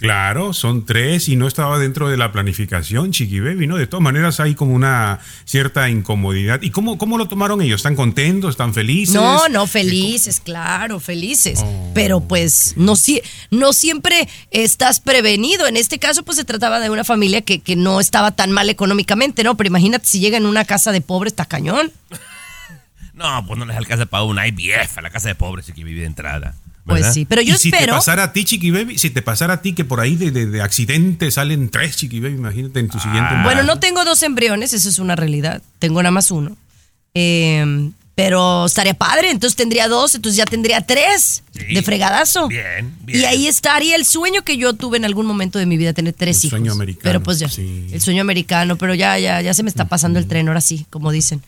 Claro, son tres y no estaba dentro de la planificación, Chiqui Baby, ¿no? De todas maneras hay como una cierta incomodidad. ¿Y cómo, cómo lo tomaron ellos? ¿Están contentos? ¿Están felices? No, no, felices, claro, felices. Pero pues no, si- no siempre estás prevenido. En este caso, pues se trataba de una familia que, que no estaba tan mal económicamente, ¿no? Pero imagínate si llega en una casa de pobres, está cañón. <laughs> No, pues no les alcanza para una IVF a la casa de pobres Chiqui Baby de entrada. Pues ¿verdad? sí, pero yo y si te espero. pasara a ti, Chiqui Baby, si te pasara a ti que por ahí de, de- de accidente salen tres Chiqui Baby, imagínate en tu siguiente Bueno, embarazo. no tengo dos embriones, eso es una realidad. Tengo nada más uno. Eh, pero estaría padre, entonces tendría dos, entonces ya tendría tres de fregadazo. Bien, bien. Y ahí estaría el sueño que yo tuve en algún momento de mi vida, tener tres El hijos. sueño americano, Pero pues ya, sí. el sueño americano, pero ya, ya, ya se me está pasando el tren, ahora sí, como dicen.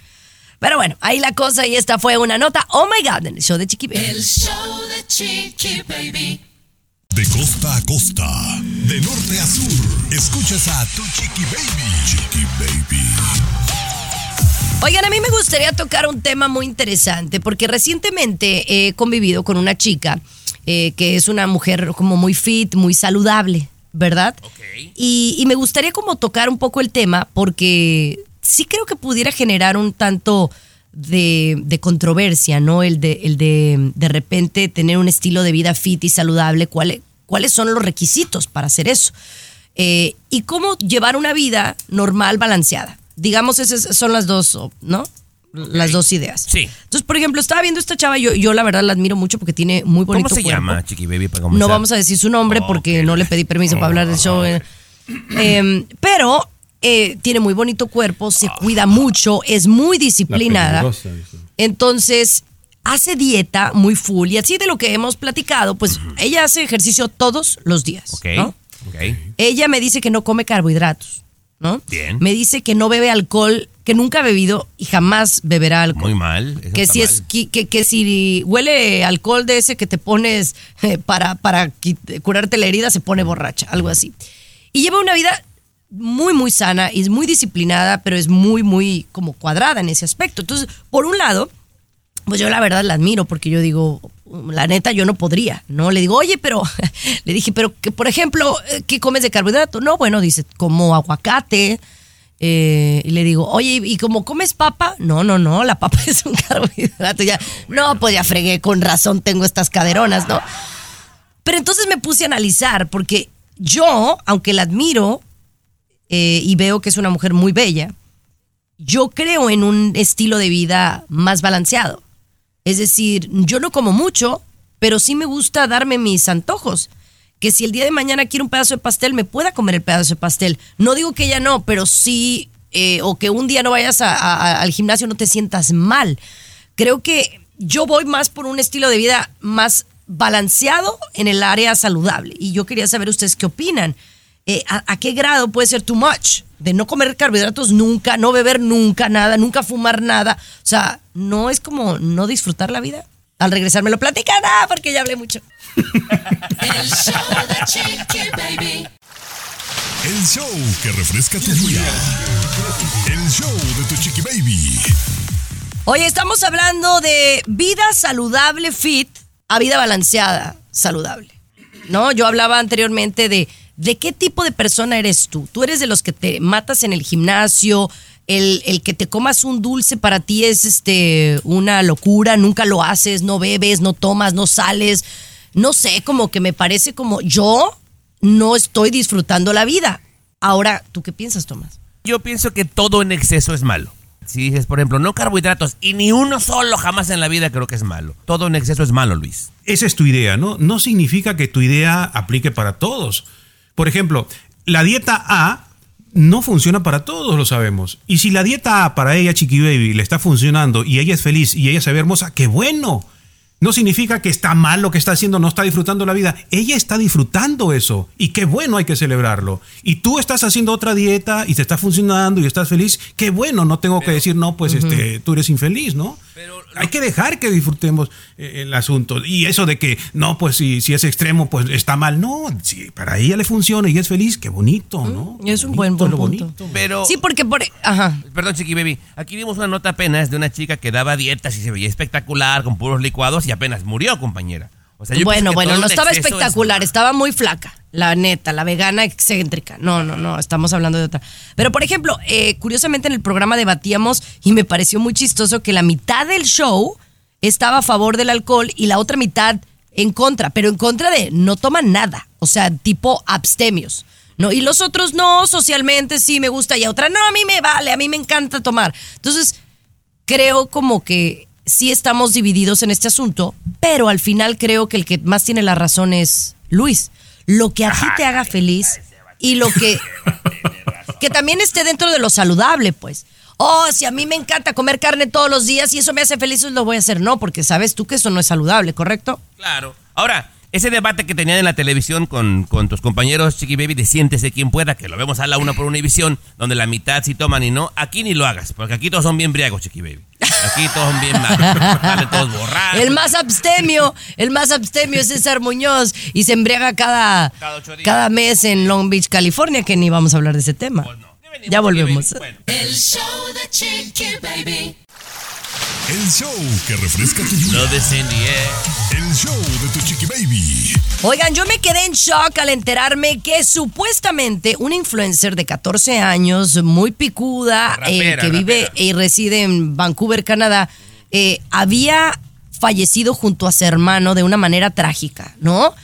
Pero bueno, ahí la cosa y esta fue una nota. Oh my God, en el show de Chiqui Baby. El show de Chiqui Baby. De costa a costa, de norte a sur, escuchas a tu Chiqui Baby. Chiqui Baby. Oigan, a mí me gustaría tocar un tema muy interesante porque recientemente he convivido con una chica eh, que es una mujer como muy fit, muy saludable, ¿verdad? Y, y me gustaría como tocar un poco el tema porque sí creo que pudiera generar un tanto de, de controversia, ¿no? El de, el de de repente tener un estilo de vida fit y saludable, ¿cuáles, cuáles son los requisitos para hacer eso? Eh, y cómo llevar una vida normal, balanceada. Digamos, esas son las dos, ¿no? Las dos ideas. Sí. Entonces, por ejemplo, estaba viendo esta chava, yo, yo la verdad la admiro mucho porque tiene muy bonito ¿Cómo se cuerpo. llama, Chiqui Baby, para No vamos a decir su nombre porque no le pedí permiso para hablar del show. eh. Em, pero eh, tiene muy bonito cuerpo, se cuida mucho, es muy disciplinada. Entonces, hace dieta muy full y así de lo que hemos platicado, pues ella hace ejercicio todos los días. Ok, ¿no? ok. Ella me dice que no come carbohidratos, ¿no? Bien. Me dice que no bebe alcohol, que nunca ha bebido y jamás beberá alcohol. Muy mal. eso Que si, mal. es, que, que- que si huele alcohol de ese que te pones eh, para, para curarte la herida, se pone borracha, algo así. Y lleva una vida muy, muy sana y es muy disciplinada, pero es muy, muy como cuadrada en ese aspecto. Entonces, por un lado, pues yo la verdad la admiro porque yo digo, la neta yo no podría, ¿no? Le digo, oye, pero, <laughs> le dije, pero que por ejemplo, eh, ¿qué comes de carbohidrato? No, bueno, dice, como aguacate. eh, y le digo, oye, ¿y como comes papa? No, no, no, la papa <laughs> es un carbohidrato. Ya, no, pues ya fregué, con razón tengo estas caderonas, ¿no? Pero entonces me puse a analizar porque yo, aunque la admiro eh, y veo que es una mujer muy bella, yo creo en un estilo de vida más balanceado. Es decir, yo no como mucho, pero sí me gusta darme mis antojos. Que si el día de mañana quiero un pedazo de pastel, me pueda comer el pedazo de pastel. No digo que ella no, pero sí, eh, o que un día no vayas al gimnasio no te sientas mal. Creo que yo voy más por un estilo de vida más balanceado en el área saludable. Y yo quería saber ustedes qué opinan. Eh, ¿a, a qué grado puede ser too much? De no comer carbohidratos nunca, no beber nunca nada, nunca fumar nada. O sea, no es como no disfrutar la vida. Al regresar me lo platican, ah, porque ya hablé mucho. <laughs> El show de Chiqui Baby. El show que refresca tu día. El show de tu Chiqui Baby. Oye, estamos hablando de vida saludable fit a vida balanceada saludable. ¿No? Yo hablaba anteriormente de de qué tipo de persona eres tú. Tú eres de los que te matas en el gimnasio, el, el que te comas un dulce para ti es este una locura, nunca lo haces, no bebes, no tomas, no sales. No sé, como que me parece como yo no estoy disfrutando la vida. Ahora, ¿tú qué piensas, Tomás? Yo pienso que todo en exceso es malo. Si dices, por ejemplo, no carbohidratos y ni uno solo jamás en la vida, creo que es malo. Todo en exceso es malo, Luis. Esa es tu idea, ¿no? No significa que tu idea aplique para todos. Por ejemplo, la dieta A no funciona para todos, lo sabemos. Y si la dieta A para ella, Chiqui Baby, le está funcionando y ella es feliz y ella se ve hermosa, qué bueno. No significa que está mal lo que está haciendo, no está disfrutando la vida. Ella está disfrutando eso. Y qué bueno, hay que celebrarlo. Y tú estás haciendo otra dieta y te está funcionando y estás feliz. Qué bueno, no tengo que decir, no, pues este, tú eres infeliz, ¿no? Hay que dejar que disfrutemos eh, el asunto. Y eso de que, no, pues si, si es extremo, pues está mal. No, si para ella le funciona y es feliz, qué bonito, ¿no? Es un buen, Bonito, punto. Pero. Sí, porque por... Ajá. Perdón, Chiqui Baby. Aquí vimos una nota apenas de una chica que daba dietas y se veía espectacular con puros licuados y apenas murió, compañera. O sea, yo pienso bueno, bueno, no estaba es espectacular, estaba muy flaca, la neta, la vegana excéntrica. No, no, no, estamos hablando de otra. Pero, por ejemplo, eh, curiosamente en el programa debatíamos y me pareció muy chistoso que la mitad del show estaba a favor del alcohol y la otra mitad en contra, pero en contra de no toman nada, o sea, tipo abstemios. No, y los otros no, socialmente sí me gusta y a otra no, a mí me vale, a mí me encanta tomar. Entonces, creo como que sí estamos divididos en este asunto, pero al final creo que el que más tiene la razón es Luis. Lo que a ti te haga feliz y lo que que también esté dentro de lo saludable, pues. Oh, si a mí me encanta comer carne todos los días y eso me hace feliz, pues lo voy a hacer. No, porque sabes tú que eso no es saludable, ¿correcto? Claro. Ahora, ese debate que tenían en la televisión con, con tus compañeros Chiqui Baby de Siéntese quien pueda, que lo vemos a la una por Univisión, donde la mitad sí toman y no, aquí ni lo hagas, porque aquí todos son bien briagos, Chiqui Baby. Aquí todos son bien malos, <laughs> salen todos borrados. El más abstemio, el más abstemio es César Muñoz y se embriaga cada, Cada cada mes en Long Beach, California, que ni vamos a hablar de ese tema. Ya volvemos. El show de Chiqui Baby. El show que refresca tu eh. El show de tu chiqui baby. Oigan, yo me quedé en shock al enterarme que supuestamente un influencer de 14 años, muy picuda, eh, Rapera, que vive y reside en Vancouver, Canadá, eh, había fallecido junto a su hermano de una manera trágica, ¿no?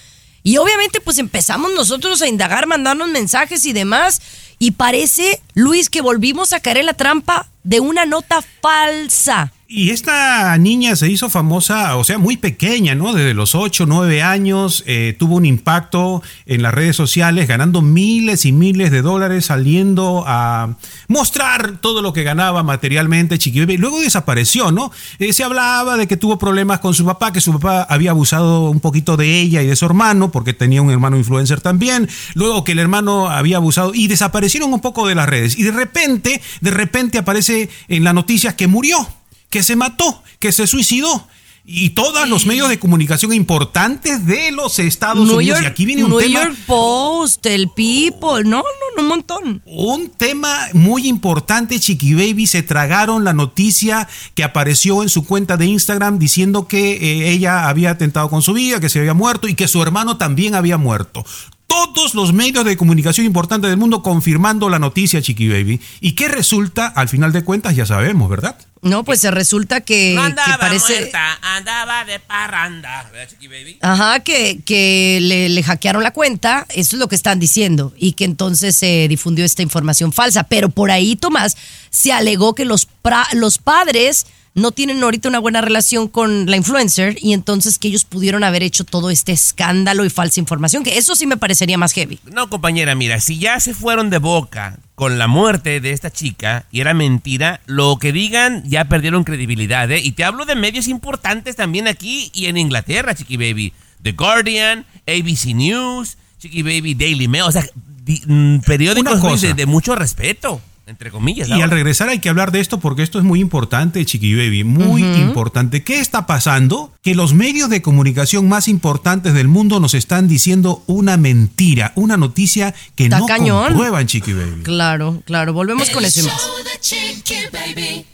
Y obviamente pues empezamos nosotros a indagar, mandarnos mensajes y demás, y parece, Luis, que volvimos a caer en la trampa de una nota falsa. Y esta niña se hizo famosa, o sea, muy pequeña, ¿no? Desde los 8, 9 años, eh, tuvo un impacto en las redes sociales, ganando miles y miles de dólares, saliendo a mostrar todo lo que ganaba materialmente Chiqui Baby. Luego desapareció, ¿no? Eh, se hablaba de que tuvo problemas con su papá, que su papá había abusado un poquito de ella y de su hermano, porque tenía un hermano influencer también. Luego que el hermano había abusado y desaparecieron un poco de las redes. Y de repente, de repente aparece en las noticias que murió que se mató, que se suicidó. Y todos los medios de comunicación importantes de los Estados New Unidos. York, y aquí viene un New tema. York Post, el People, no, no, no, un montón. Un tema muy importante, Chiqui Baby, se tragaron la noticia que apareció en su cuenta de Instagram diciendo que eh, ella había atentado con su vida, que se había muerto y que su hermano también había muerto. Todos los medios de comunicación importantes del mundo confirmando la noticia, Chiqui Baby. ¿Y qué resulta? Al final de cuentas ya sabemos, ¿verdad? No, pues se resulta que, No que andaba parece... muerta, andaba de parranda. ¿Verdad, Chiqui Baby? Ajá, que, que le, le hackearon la cuenta, eso es lo que están diciendo, y que entonces se difundió esta información falsa. Pero por ahí, Tomás, se alegó que los, pra- los padres no tienen ahorita una buena relación con la influencer y entonces que ellos pudieron haber hecho todo este escándalo y falsa información, que eso sí me parecería más heavy. No, compañera, mira, si ya se fueron de boca con la muerte de esta chica y era mentira, lo que digan ya perdieron credibilidad, ¿eh? Y te hablo de medios importantes también aquí y en Inglaterra, Chiqui Baby. The Guardian, ABC News, Chiqui Baby, Daily Mail, o sea, di- mm, periódicos de mucho respeto, entre comillas. Y ahora. al regresar hay que hablar de esto porque esto es muy importante, Chiqui Baby, muy importante. ¿Qué está pasando? Que los medios de comunicación más importantes del mundo nos están diciendo una mentira, una noticia que Está no cañón. comprueban, Chiqui Baby. Claro, claro, volvemos con El y más. show de Chiqui Baby.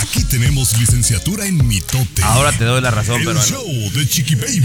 Aquí tenemos licenciatura en mitote. Ahora te doy la razón, El pero show de Chiqui Baby.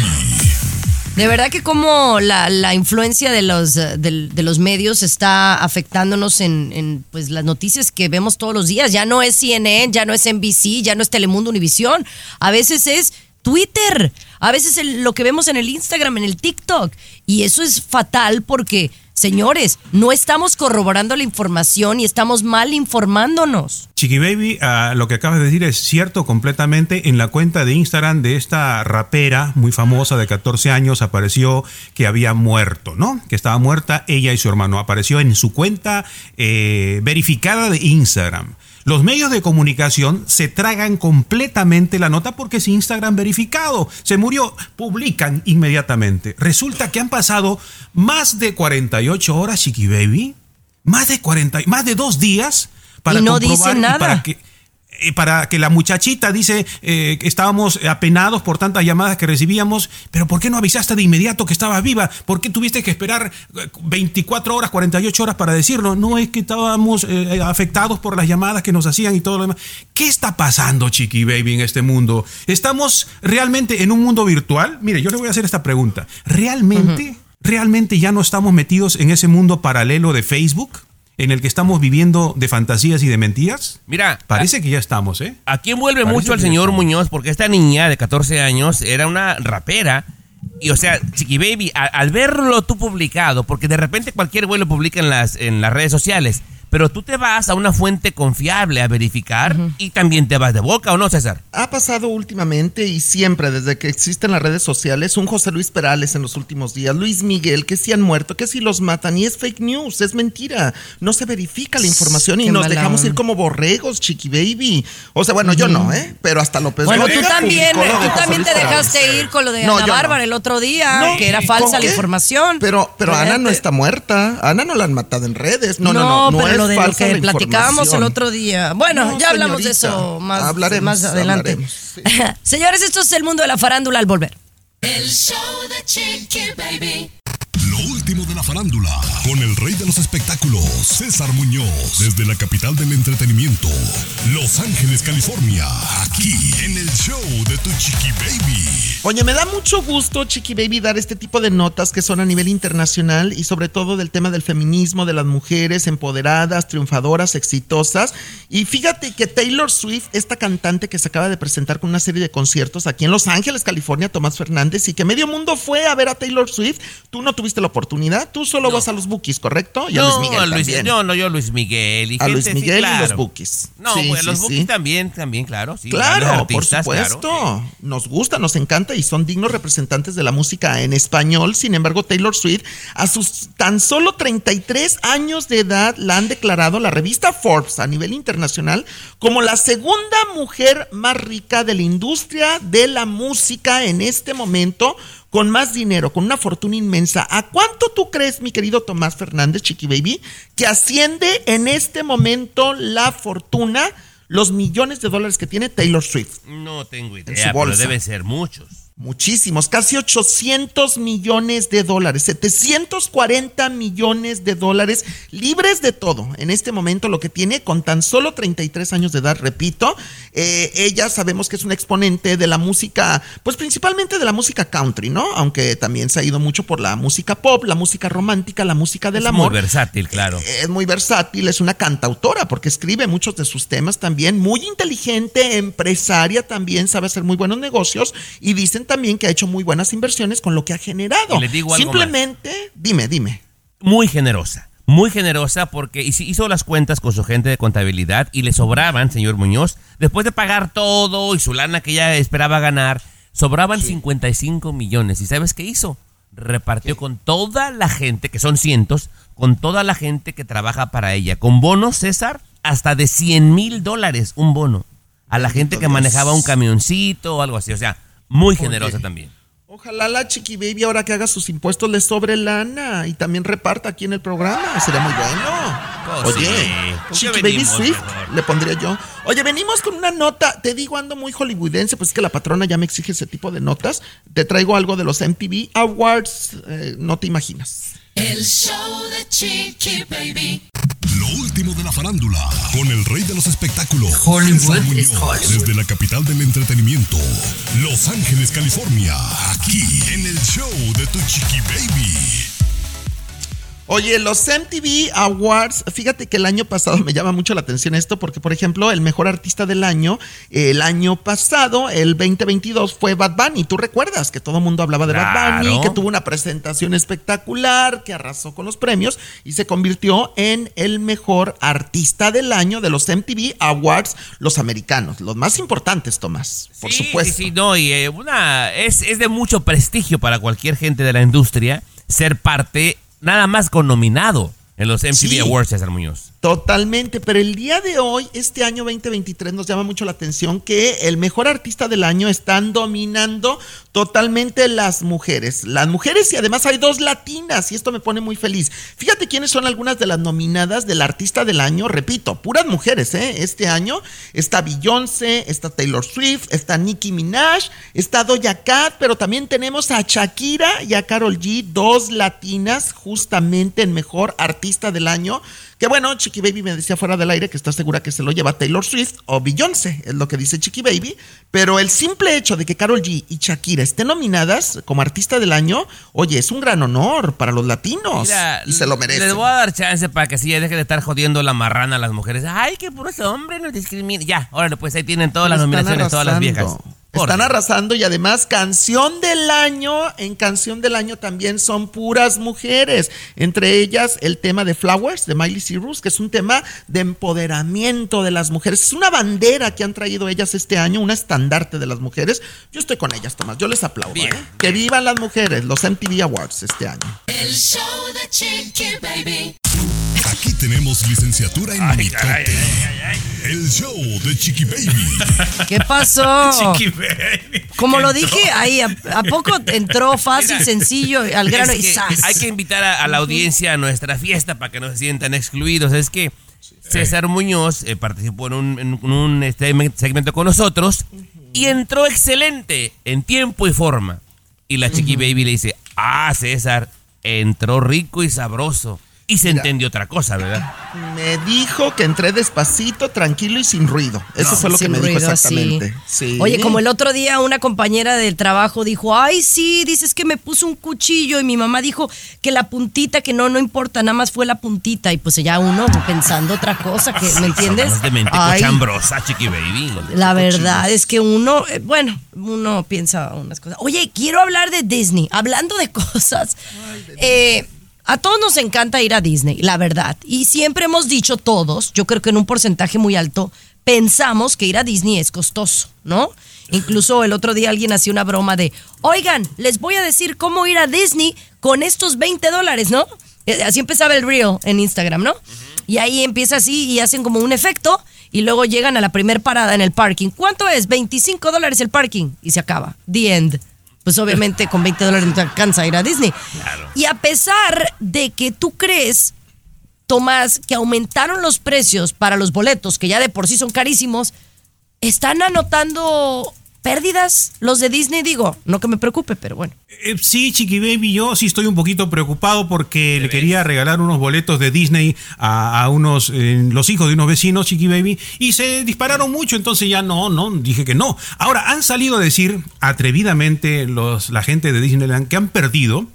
De verdad que como la, la influencia de los, eh, de, los medios está afectándonos en, pues, las noticias que vemos todos los días. Ya no es CNN, ya no es NBC, ya no es Telemundo Univisión. A veces es Twitter, a veces lo que vemos en el Instagram, en el TikTok. Y eso es fatal porque Señores, no estamos corroborando la información y estamos mal informándonos. Chiqui Baby, ah, lo que acabas de decir es cierto completamente. En la cuenta de Instagram de esta rapera muy famosa de 14 años apareció que había muerto, ¿no? Que estaba muerta ella y su hermano. Apareció en su cuenta eh, verificada de Instagram. Los medios de comunicación se tragan completamente la nota porque es Instagram verificado. Se murió, publican inmediatamente. Resulta que han pasado más de 48 horas, Chiqui Baby. Más de 40, más de dos días para Y no comprobar dicen y nada. para que eh, para que la muchachita dice eh, que estábamos apenados por tantas llamadas que recibíamos, pero ¿por qué no avisaste de inmediato que estabas viva? ¿Por qué tuviste que esperar eh, 24 horas, 48 horas para decirlo? No es que estábamos eh, afectados por las llamadas que nos hacían y todo lo demás. ¿Qué está pasando, Chiqui Baby, en este mundo? ¿Estamos realmente en un mundo virtual? Mire, yo le voy a hacer esta pregunta. ¿Realmente, realmente ya no estamos metidos en ese mundo paralelo de Facebook? En el que estamos viviendo de fantasías y de mentiras. Mira, Parece que ya estamos, ¿eh? Aquí envuelve Parece mucho al señor. Muñoz porque esta niña de 14 años era una rapera. Y o sea, Chiqui Baby, a- al verlo tú publicado, porque de repente cualquier vuelo publica en las, en las redes sociales, pero tú te vas a una fuente confiable a verificar y también te vas de boca, ¿o no, César? Ha pasado últimamente y siempre, desde que existen las redes sociales, un José Luis Perales en los últimos días, Luis Miguel, que si han muerto, que si los matan, y es fake news, es mentira. No se verifica la información y nos mala dejamos ir como borregos, chiqui baby. O sea, bueno, yo no, ¿eh? Pero hasta López Bueno, tú también, de tú también te Perales. dejaste ir con lo de No, Ana no. Bárbara el otro día, No, que era ¿con falsa la información. Pero, pero Ana no está muerta. Ana no la han matado en redes. No, no, no. No, pero es lo de lo que la platicábamos el otro día. Bueno, No, ya hablamos de señorita. eso más, Hablaremos, más adelante. hablaremos, <laughs> Señores, esto es el mundo de la farándula al volver. El show de Chiqui Baby. Último de la farándula, con el rey de los espectáculos, César Muñoz, desde la capital del entretenimiento, Los Ángeles, California, aquí en el show de tu chiqui baby. Oye, me da mucho gusto, Chiqui Baby, dar este tipo de notas que son a nivel internacional y sobre todo del tema del feminismo, de las mujeres empoderadas, triunfadoras, exitosas. Y fíjate que Taylor Swift, esta cantante que se acaba de presentar con una serie de conciertos aquí en Los Ángeles, California, Tomás Fernández, y que medio mundo fue a ver a Taylor Swift. Tú no tuviste la oportunidad, tú solo vas a los bookies, ¿correcto? Y a Luis Miguel a Luis, también. no, no, yo Luis Miguel y A gente, Luis sí, Miguel y los Bookies. No, Sí, pues sí, los. Bookies también, también, claro. Claro, por supuesto. claro. Nos gusta, nos encanta y son dignos representantes de la música en español. Sin embargo, Taylor Swift, a sus tan solo 33 años de edad, la han declarado la revista Forbes a nivel internacional como la segunda mujer más rica de la industria de la música en este momento. Con más dinero, con una fortuna inmensa. ¿A cuánto tú crees, mi querido Tomás Fernández, Chiqui Baby, que asciende en este momento la fortuna, los millones de dólares que tiene Taylor Swift? No tengo En su idea, pero bolsa. deben ser muchos. Muchísimos, casi 800 millones de dólares, 740 millones de dólares libres de todo. En este momento lo que tiene con tan solo 33 años de edad, repito, eh, ella sabemos que es una exponente de la música, pues principalmente de la música country, ¿no? Aunque también se ha ido mucho por la música pop, la música romántica, la música del es amor. muy versátil, claro. Es muy versátil, es una cantautora porque escribe muchos de sus temas también, muy inteligente, empresaria también, sabe hacer muy buenos negocios y dicen también que ha hecho muy buenas inversiones con lo que ha generado. Y le digo algo Simplemente, dime, dime. Muy generosa. Muy generosa porque hizo- las cuentas con su gente de contabilidad y le sobraban, señor Muñoz, después de pagar todo y su lana que ella esperaba ganar, sobraban 55 millones. ¿Y sabes qué hizo? Repartió con toda la gente, que son cientos, con toda la gente que trabaja para ella. Con bonos, César, hasta de 100 mil dólares un bono. A la gente que manejaba un camioncito o algo así. O sea, muy generosa también. Ojalá la Chiqui Baby ahora que haga sus impuestos le sobre lana y también reparta aquí en el programa. Sería muy bueno. Pues Oye, sí. ¿Con qué Chiqui Baby Swift, le pondría yo. Oye, venimos con una nota. Te digo, ando muy hollywoodense, pues es que la patrona ya me exige ese tipo de notas. Te traigo algo de los MTV Awards. eh, no te imaginas. El show de Chiqui Baby. Lo último de la farándula, con el rey de los espectáculos, Hollywood Muñoz, Hollywood. desde la capital del entretenimiento, Los Ángeles, California, aquí en el show de tu chiqui baby. Oye, los MTV Awards, fíjate que el año pasado me llama mucho la atención esto porque, por ejemplo, el mejor artista del año, el año pasado, el 2022, fue Bad Bunny. Tú recuerdas que todo el mundo hablaba de Bad. Bunny, que tuvo una presentación espectacular, que arrasó con los premios y se convirtió en el mejor artista del año de los MTV Awards, los americanos, los más importantes, Tomás, por Sí, supuesto. Sí, sí, no, y eh, una, es, es de mucho prestigio para cualquier gente de la industria ser parte, nada más con nominado en los MTV Sí. Awards, César Muñoz. Totalmente, pero el día de hoy, este año 2023, nos llama mucho la atención que el mejor artista del año están dominando totalmente las mujeres. Las mujeres y además hay dos latinas y esto me pone muy feliz. Fíjate quiénes son algunas de las nominadas del artista del año, repito, puras mujeres, ¿eh? Este año está Beyoncé, está Taylor Swift, está Nicki Minaj, está Doja Cat, pero también tenemos a Shakira y a Carol G, dos latinas justamente en mejor artista del año. Que bueno, Chiqui Baby me decía fuera del aire que está segura que se lo lleva Taylor Swift o Beyoncé, es lo que dice Chiqui Baby. Pero el simple hecho de que Carol G y Shakira estén nominadas como artista del año, oye, es un gran honor para los latinos. Mira, y se lo Les merecen. voy a dar chance para que así ya dejen de estar jodiendo la marrana a las mujeres. Ay, que puros hombres nos discriminan. Ya, órale, pues ahí tienen todas las nominaciones, todas las viejas. Están arrasando y además canción del año, en canción del año también son puras mujeres, entre ellas el tema de Flowers de Miley Cyrus, que es un tema de empoderamiento de las mujeres, es una bandera que han traído ellas este año, un estandarte de las mujeres. Yo estoy con ellas, Tomás, yo les aplaudo. ¿eh? Que vivan las mujeres, los MTV Awards este año. El show de Chiqui Baby. Aquí tenemos licenciatura en mitote. El show de Chiqui Baby. ¿Qué pasó? <laughs> Chiqui Como lo dije, ahí, ¿a, a poco entró fácil, Mira, sencillo, al grano y ¡zas! Hay que invitar a, a la audiencia a nuestra fiesta para que no se sientan excluidos. Es que César Muñoz eh, participó en un, en un, este, segmento con nosotros y entró excelente en tiempo y forma. Y la Chiqui Baby le dice, ah, César, entró rico y sabroso. Y se entendió otra cosa, ¿verdad? Me dijo que entré despacito, tranquilo y sin ruido. Eso No, fue lo que me dijo exactamente. sí. Sí. Oye, como el otro día una compañera del trabajo dijo, ay, sí, dices que me puso un cuchillo y mi mamá dijo que la puntita, que no, no importa, nada más fue la puntita. Y pues ya uno pensando otra cosa, que, ¿me entiendes? Somos de mente Ay, cochambrosa, Chiqui Baby. la verdad es que uno, eh, bueno, uno piensa unas cosas. Oye, quiero hablar de Disney. Hablando de cosas, eh, a todos nos encanta ir a Disney, la verdad. Y siempre hemos dicho todos, yo creo que en un porcentaje muy alto, pensamos que ir a Disney es costoso, ¿no? Incluso el otro día alguien hacía una broma de, oigan, les voy a decir cómo ir a Disney con estos 20 dólares, ¿no? Eh, Así empezaba el reel en Instagram, ¿no? Y ahí empieza así y hacen como un efecto y luego llegan a la primer parada en el parking. ¿Cuánto es? 25 dólares el parking y se acaba. The end. Pues obviamente con 20 dólares no te alcanza a ir a Disney. Y a pesar de que tú crees, Tomás, que aumentaron los precios para los boletos, que ya de por sí son carísimos, están anotando pérdidas los de Disney, digo, no que me preocupe, pero bueno. Eh, sí, Chiqui Baby, yo sí estoy un poquito preocupado porque le quería regalar unos boletos de Disney a, a unos, eh, los hijos de unos vecinos, Chiqui Baby, y se dispararon mucho, entonces ya no, no, dije que no. Ahora, han salido a decir atrevidamente los, la gente de Disneyland que han perdido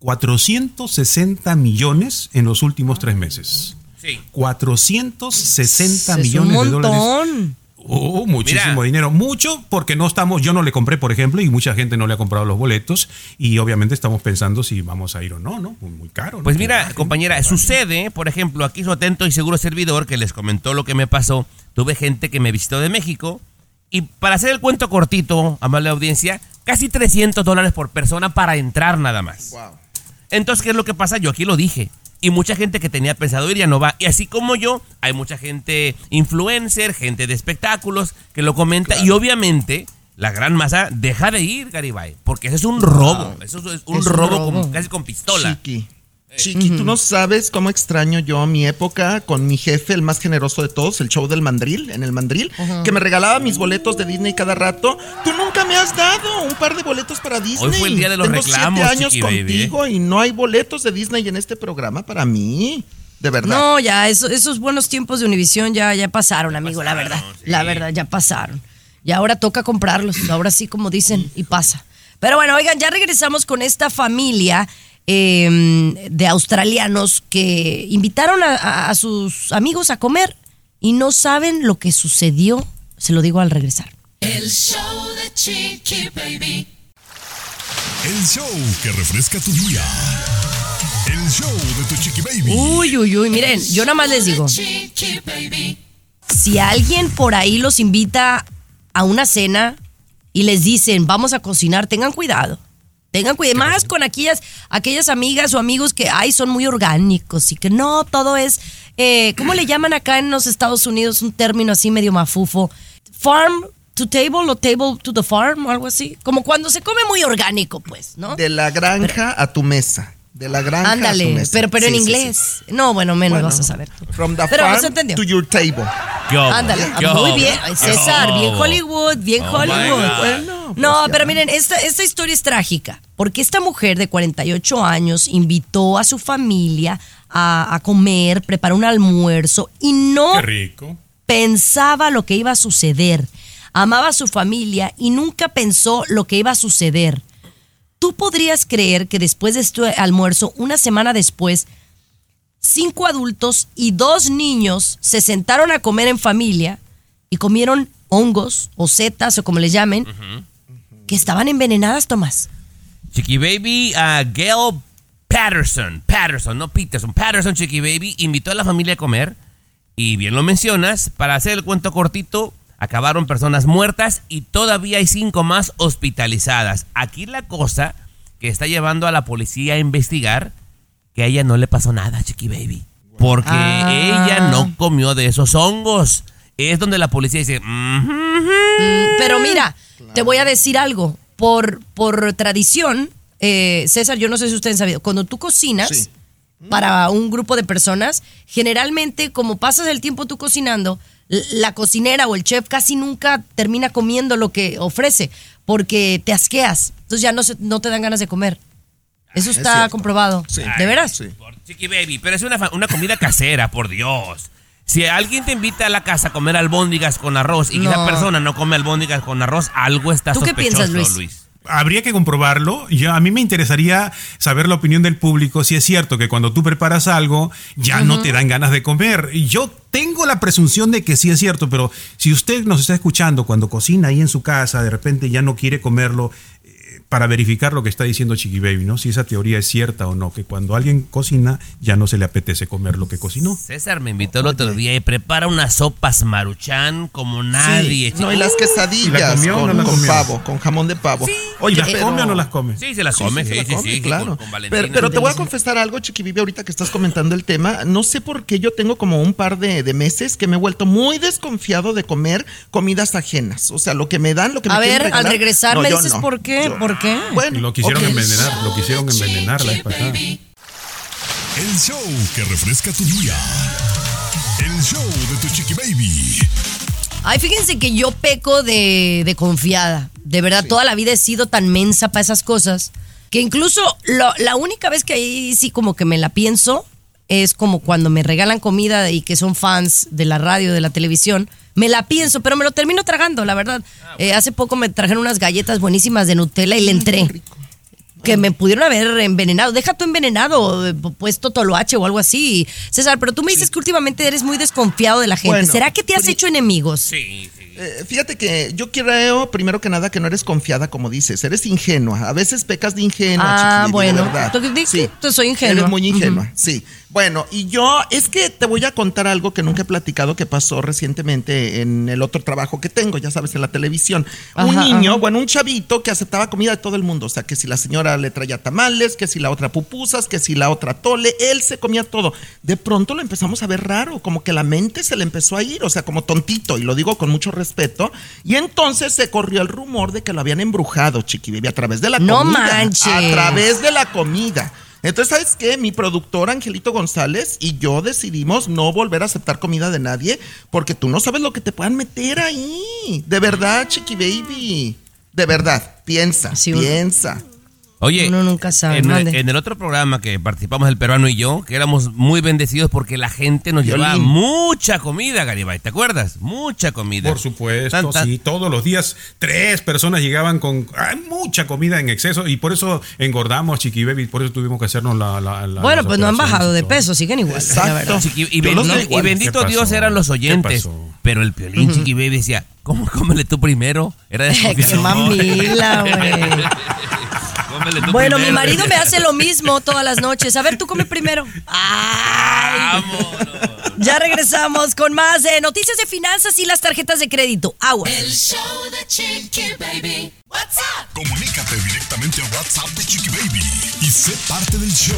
460 millones en los últimos tres meses. Sí. 460 Es un millones de dólares. Oh, muchísimo Mira. dinero. Mucho porque no estamos, yo no le compré, por ejemplo, y mucha gente no le ha comprado los boletos. Y obviamente estamos pensando si vamos a ir o no, ¿no? Muy, muy caro. ¿no? Pues mira, compañera, sucede, por ejemplo, aquí su atento y seguro servidor que les comentó lo que me pasó. Tuve gente que me visitó de México y para hacer el cuento cortito, amable audiencia, casi 300 dólares por persona para entrar nada más. Entonces, ¿qué es lo que pasa? Yo aquí lo dije. Y mucha gente que tenía pensado ir ya no va. Y así como yo, hay mucha gente influencer, gente de espectáculos que lo comenta. Y obviamente, la gran masa deja de ir, Garibay. Porque eso es un robo. Eso es un Es un robo, robo. con- casi con pistola. Chiqui. Chiqui, tú no sabes cómo extraño yo mi época con mi jefe, el más generoso de todos, el show del mandril, en el mandril, que me regalaba mis boletos de Disney cada rato. Tú nunca me has dado un par de boletos para Disney. fue el día de los Tengo reclamos, siete años Chiqui Baby, ¿eh? contigo y no hay boletos de Disney en este programa para mí. De verdad. No, ya, eso- esos buenos tiempos de Univisión ya, ya pasaron, amigo, la verdad. La verdad, ya pasaron. Y ahora toca comprarlos, ahora sí, como dicen, y pasa. Pero bueno, oigan, ya regresamos con esta familia eh, de australianos que invitaron a, sus amigos a comer y no saben lo que sucedió. Se lo digo al regresar. El show de Chiqui Baby. El show que refresca tu día. El show de tu chiqui baby. Uy, uy, uy, miren, yo nada más les digo, si alguien por ahí los invita a una cena y les dicen, vamos a cocinar, tengan cuidado. Tengan cuidado, más con aquellas, aquellas amigas o amigos que ay, son muy orgánicos y que no, todo es, eh, ¿cómo le llaman acá en los Estados Unidos? Un término así medio mafufo. Farm to table o table to the farm o algo así. Como cuando se come muy orgánico, pues, ¿no? De la granja a tu mesa. De la granja a tu Ándale, mesa. pero, pero en Sí, inglés. sí. No, bueno, menos Bueno, vas a saber tú. From the Pero farm entendió. to your table. Ándale, muy bien. César, bien Hollywood, bien Oh, Hollywood. Bueno, no, pues pero miren, esta, esta historia es trágica, porque esta mujer de 48 años invitó a su familia a, a comer, preparó un almuerzo y no Qué rico. pensaba lo que iba a suceder. Amaba a su familia y nunca pensó lo que iba a suceder. ¿Tú podrías creer que después de este almuerzo, una semana después, cinco adultos y dos niños se sentaron a comer en familia y comieron hongos o setas o como les llamen, que estaban envenenadas, Tomás? Chiqui Baby, a Gail Patterson, Patterson, no Peterson, Patterson Chiqui Baby invitó a la familia a comer y bien lo mencionas, para hacer el cuento cortito, acabaron personas muertas y todavía hay cinco más hospitalizadas. Aquí la cosa que está llevando a la policía a investigar que a ella no le pasó nada, Chiqui Baby, porque Ah. ella no comió de esos hongos. Es donde la policía dice. Mm, Pero mira, te voy a decir algo. Por, por tradición, eh, César, yo no sé si ustedes han sabido, cuando tú cocinas para un grupo de personas, generalmente como pasas el tiempo tú cocinando, la cocinera o el chef casi nunca termina comiendo lo que ofrece porque te asqueas. Entonces ya no, se- no te dan ganas de comer. Eso Es está comprobado. ¿De veras? Chiqui Baby, pero es una, una comida casera, por Dios. Si alguien te invita a la casa a comer albóndigas con arroz y No. esa persona no come albóndigas con arroz, algo está ¿Tú qué sospechoso, piensas, Luis? Habría que comprobarlo. Yo, a mí me interesaría saber la opinión del público si es cierto que cuando tú preparas algo ya no te dan ganas de comer. Y yo tengo la presunción de que sí es cierto, pero si usted nos está escuchando cuando cocina ahí en su casa, de repente ya no quiere comerlo, para verificar lo que está diciendo Chiqui Baby, ¿no? Si esa teoría es cierta o no, que cuando alguien cocina ya no se le apetece comer lo que cocinó. César me invitó el otro día y prepara unas sopas maruchan como nadie. Sí, no, y las ¿Y la quesadillas comió con, no la con comió? pavo, con jamón de pavo. ¿Y las come o no las come? Sí, se las come, sí, sí, come, sí, claro. con- con Valentina. pero, pero te voy a confesar algo, Chiquivivi, ahorita que estás comentando el tema. No sé por qué yo tengo como un par de, de meses que me he vuelto muy desconfiado de comer comidas ajenas. O sea, lo que me dan, lo que me A quieren ver, al regresar no, me dices no. por qué, por qué. Bueno, Lo quisieron envenenar, lo quisieron envenenar la vez pasada. El show que refresca tu día. El show de tu chiqui baby. Ay, fíjense que yo peco de, de confiada. De verdad, toda la vida he sido tan mensa para esas cosas que incluso lo- la única vez que ahí sí como que me la pienso es como cuando me regalan comida y que son fans de la radio, de la televisión. Me la pienso, pero me lo termino tragando, la verdad. Eh, hace poco me trajeron unas galletas buenísimas de Nutella y le entré. Que me pudieron haber envenenado. Deja tú envenenado, eh, puesto toloache o algo así. César, pero tú me dices que últimamente eres muy desconfiado de la gente. Bueno, ¿Será que te has hecho enemigos? Sí, Eh, fíjate que yo creo, primero que nada, que no eres confiada, como dices. Eres ingenua. A veces pecas de ingenua. Ah, bueno. de verdad. Di- Sí. soy ingenua. Eres muy ingenua, sí. Bueno, y yo es que te voy a contar algo que nunca he platicado que pasó recientemente en el otro trabajo que tengo, ya sabes, en la televisión. un niño, ajá. bueno, un chavito que aceptaba comida de todo el mundo. O sea, que si la señora le traía tamales, que si la otra pupusas, que si la otra tole, él se comía todo. De pronto lo empezamos a ver raro, como que la mente se le empezó a ir, o sea, como tontito, y lo digo con mucho respeto. Y entonces se corrió el rumor de que lo habían embrujado, Chiqui a través de la No comida. manches. A través de la comida. Entonces, ¿sabes qué? Mi productor Angelito González y yo decidimos no volver a aceptar comida de nadie porque tú no sabes lo que te puedan meter ahí. De verdad, Chiqui Baby. De verdad, piensa, piensa. Oye, Uno nunca sabe. en, el otro programa que participamos el peruano y yo, que éramos muy bendecidos porque la gente nos Violín. llevaba mucha comida, Garibay, ¿te acuerdas? Mucha comida. Por supuesto, Tan, tan- sí, todos los días tres personas llegaban con mucha comida en exceso y por eso engordamos, Chiqui Baby, por eso tuvimos que hacernos la... la- la- Bueno, pues no han bajado de peso, siguen igual. Chiqui- y, los bendito, veo igual. y bendito ¿Qué Dios eran los ¿Qué oyentes. Pero el piolín Chiqui Baby decía, ¿cómo cómele tú primero? Era <laughs> Qué desconfianza. mamila, <laughs> güey. Cómele tú Bueno, mi marido me hace lo mismo <laughs> todas las noches. A ver, tú come primero. Ay. Ya regresamos con más de noticias de finanzas y las tarjetas de crédito. Agua. El show de Chiqui Baby. What's up? Comunícate directamente a WhatsApp de Chiqui Baby y sé parte del show.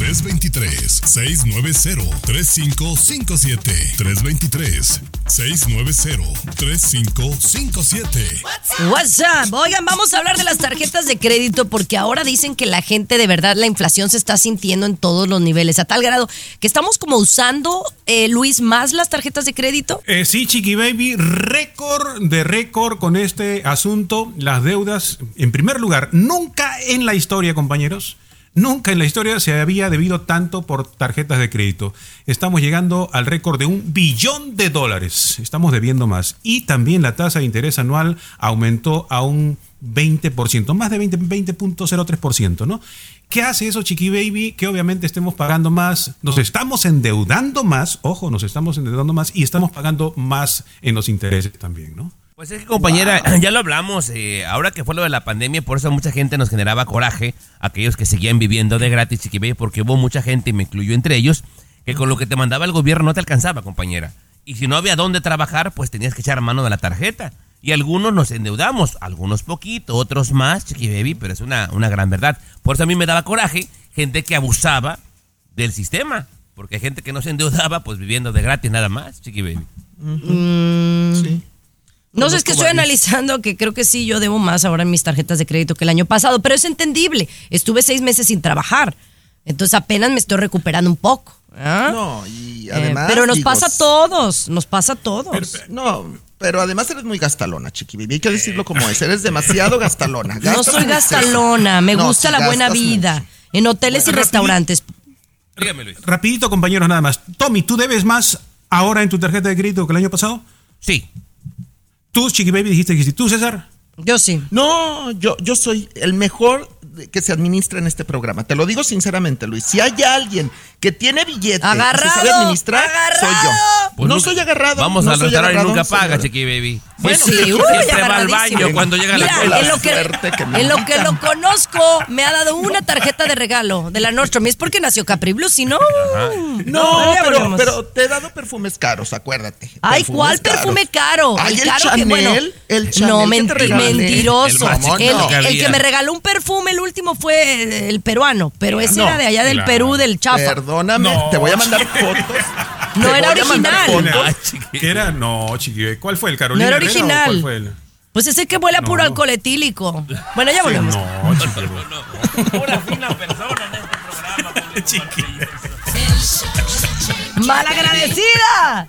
323-690-3557. 323-690-3557. What's up? Oigan, vamos a hablar de las tarjetas de crédito porque ahora dicen que la gente de verdad la inflación se está sintiendo en todos los niveles, a tal grado que estamos como usando, eh, Luis, más las tarjetas de crédito. Eh, sí, Chiqui Baby, récord de récord con este asunto. Las deudas, en primer lugar, nunca en la historia, compañeros, nunca en la historia se había debido tanto por tarjetas de crédito. Estamos llegando al récord de un billón de dólares. Estamos debiendo más. Y también la tasa de interés anual aumentó a un 20%, más de 20, 20.03%, ¿no? ¿Qué hace eso, Chiqui Baby? Que obviamente estemos pagando más, nos estamos endeudando más, ojo, nos estamos endeudando más y estamos pagando más en los intereses también, ¿no? Pues es que, compañera, <laughs> ya lo hablamos. eh, ahora que fue lo de la pandemia, por eso mucha gente nos generaba coraje, aquellos que seguían viviendo de gratis, Chiqui Baby, porque hubo mucha gente, y me incluyo entre ellos, que con lo que te mandaba el gobierno no te alcanzaba, compañera. Y si no había dónde trabajar, pues tenías que echar mano de la tarjeta. Y algunos nos endeudamos, algunos poquito, otros más, Chiqui Baby, pero es una, una gran verdad. Por eso a mí me daba coraje gente que abusaba del sistema. Porque hay gente que no se endeudaba, pues viviendo de gratis nada más, Chiqui Baby. Mm, No sé, es que estoy analizando que creo que sí, yo debo más ahora en mis tarjetas de crédito que el año pasado, pero es entendible. Estuve seis meses sin trabajar, entonces apenas me estoy recuperando un poco. ¿ah? No, y Eh, además. pero nos digo, pasa a todos, nos pasa a todos. No, pero además eres muy gastalona, Chiqui Baby. Hay que decirlo como es. Eres demasiado gastalona. <laughs> no soy gastalona, me No, gusta la buena vida. mucho. En hoteles y restaurantes. Dígame, Luis. Rapidito, compañeros, nada más. Tommy, ¿tú debes más ahora en tu tarjeta de crédito que el año pasado? Sí. Tú, Chiqui Baby, dijiste que sí. ¿Tú, César? Yo sí. No, yo, yo soy el mejor que se administra en este programa. Te lo digo sinceramente, Luis. Si hay alguien que tiene billete y se sabe Agarrado, administrar, soy yo. Pues no nunca- soy agarrado. Vamos no al restaurante y agarrado, nunca paga, agarrado. Chiqui Baby. Pues Siempre- sí, uy, siempre va al baño cuando llega Mira, la escuela. en lo que, suerte que me en lo que lo conozco, me ha dado una tarjeta de regalo de la Nordstrom. Y es porque nació Capri Blue, si no. No, pero, te he dado perfumes caros, acuérdate. Ay, Perfumes ¿cuál caros. perfume caro? Ay, el, caro que, Chanel, bueno, el Chanel no, que te menti- regalé. Mentiroso. El El, el que me regaló un perfume, el último fue el peruano, pero ese No, era de allá del claro. Perú, del Chafa. Perdóname, No. te voy a mandar fotos. <laughs> No era original. ¿Qué era? No, Chiqui Baby. ¿Cuál fue el Carolina No era Herrera o original. ¿Cuál fue el? Pues ese que huele a puro No. alcohol etílico. Bueno, ya volvemos. No, Chiqui Baby. <laughs> Pura fina persona en este programa. <laughs> Chiqui. ¡Malagradecida!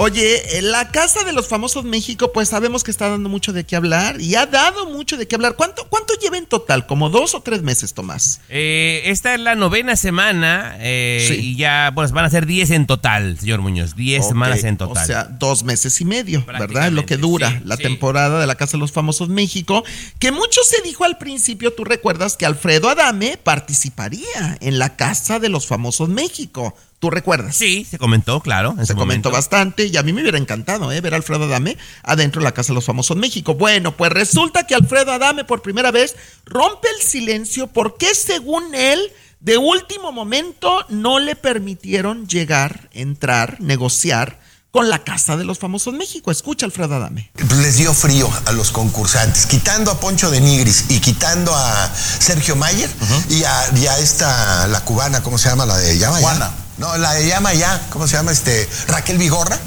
Oye, la Casa de los Famosos México, pues sabemos que está dando mucho de qué hablar y ha dado mucho de qué hablar. ¿Cuánto, cuánto lleva en total? ¿Como dos o tres meses, Tomás? Eh, esta es la novena semana eh, Sí. y ya pues van a ser 10 en total, señor Muñoz. 10 Ok, semanas en total. O sea, dos meses y medio, ¿verdad? Lo que dura sí, la sí. temporada de la Casa de los Famosos México. Que mucho se dijo al principio, tú recuerdas que Alfredo Adame participaría en la Casa de los Famosos México. ¿Tú recuerdas? Sí, se comentó, claro. En Se su comentó momento. bastante y a mí me hubiera encantado ¿eh? ver a Alfredo Adame adentro de la Casa de los Famosos México. Bueno, pues resulta que Alfredo Adame por primera vez rompe el silencio porque según él, de último momento no le permitieron llegar, entrar, negociar con la Casa de los Famosos México. Escucha Alfredo Adame. les dio frío a los concursantes, quitando a Poncho de Nigris y quitando a Sergio Mayer y, a, y a esta, la cubana, ¿cómo se llama? La de Llama Ya. No, la de Llama Ya, ¿cómo se llama? Este, Raquel Vigorra.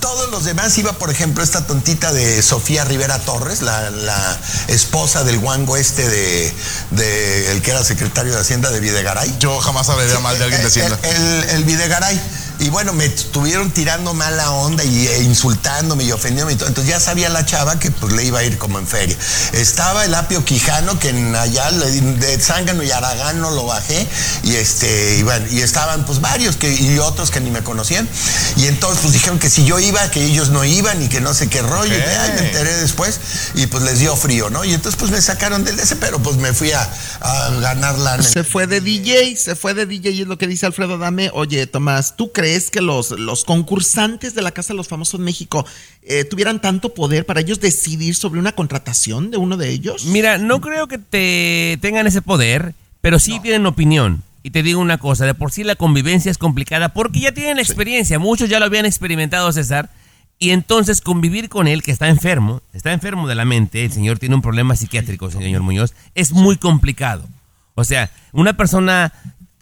todos los demás iba, por ejemplo, esta tontita de Sofía Rivera Torres, la, la esposa del guango este de, de el que era secretario de Hacienda de Videgaray. Yo jamás hablaría mal de alguien de Hacienda. El, el, el Videgaray. Y bueno, me estuvieron tirando mala onda y e insultándome y ofendiéndome. y todo. Entonces ya sabía la chava que pues le iba a ir como en feria. Estaba el Apio Quijano, que en allá de Zángano y Aragán no lo bajé. Y este, y bueno, y estaban pues varios que, y otros que ni me conocían. Y entonces pues dijeron que si yo iba, que ellos no iban y que no sé qué rollo. Y ay, me enteré después. Y pues les dio frío, ¿no? Y entonces pues me sacaron del ese, pero pues me fui a, a ganar lana. Se fue de DJ, se fue de DJ y es lo que dice Alfredo Dame. Oye, Tomás, ¿tú crees que los, los concursantes de la Casa de los Famosos en México eh, tuvieran tanto poder para ellos decidir sobre una contratación de uno de ellos? Mira, no creo que te tengan ese poder, pero sí tienen opinión. Y te digo una cosa, de por sí la convivencia es complicada porque ya tienen experiencia, muchos ya lo habían experimentado César, y entonces convivir con él que está enfermo, está enfermo de la mente, el señor tiene un problema psiquiátrico, señor Muñoz, es muy complicado. O sea, una persona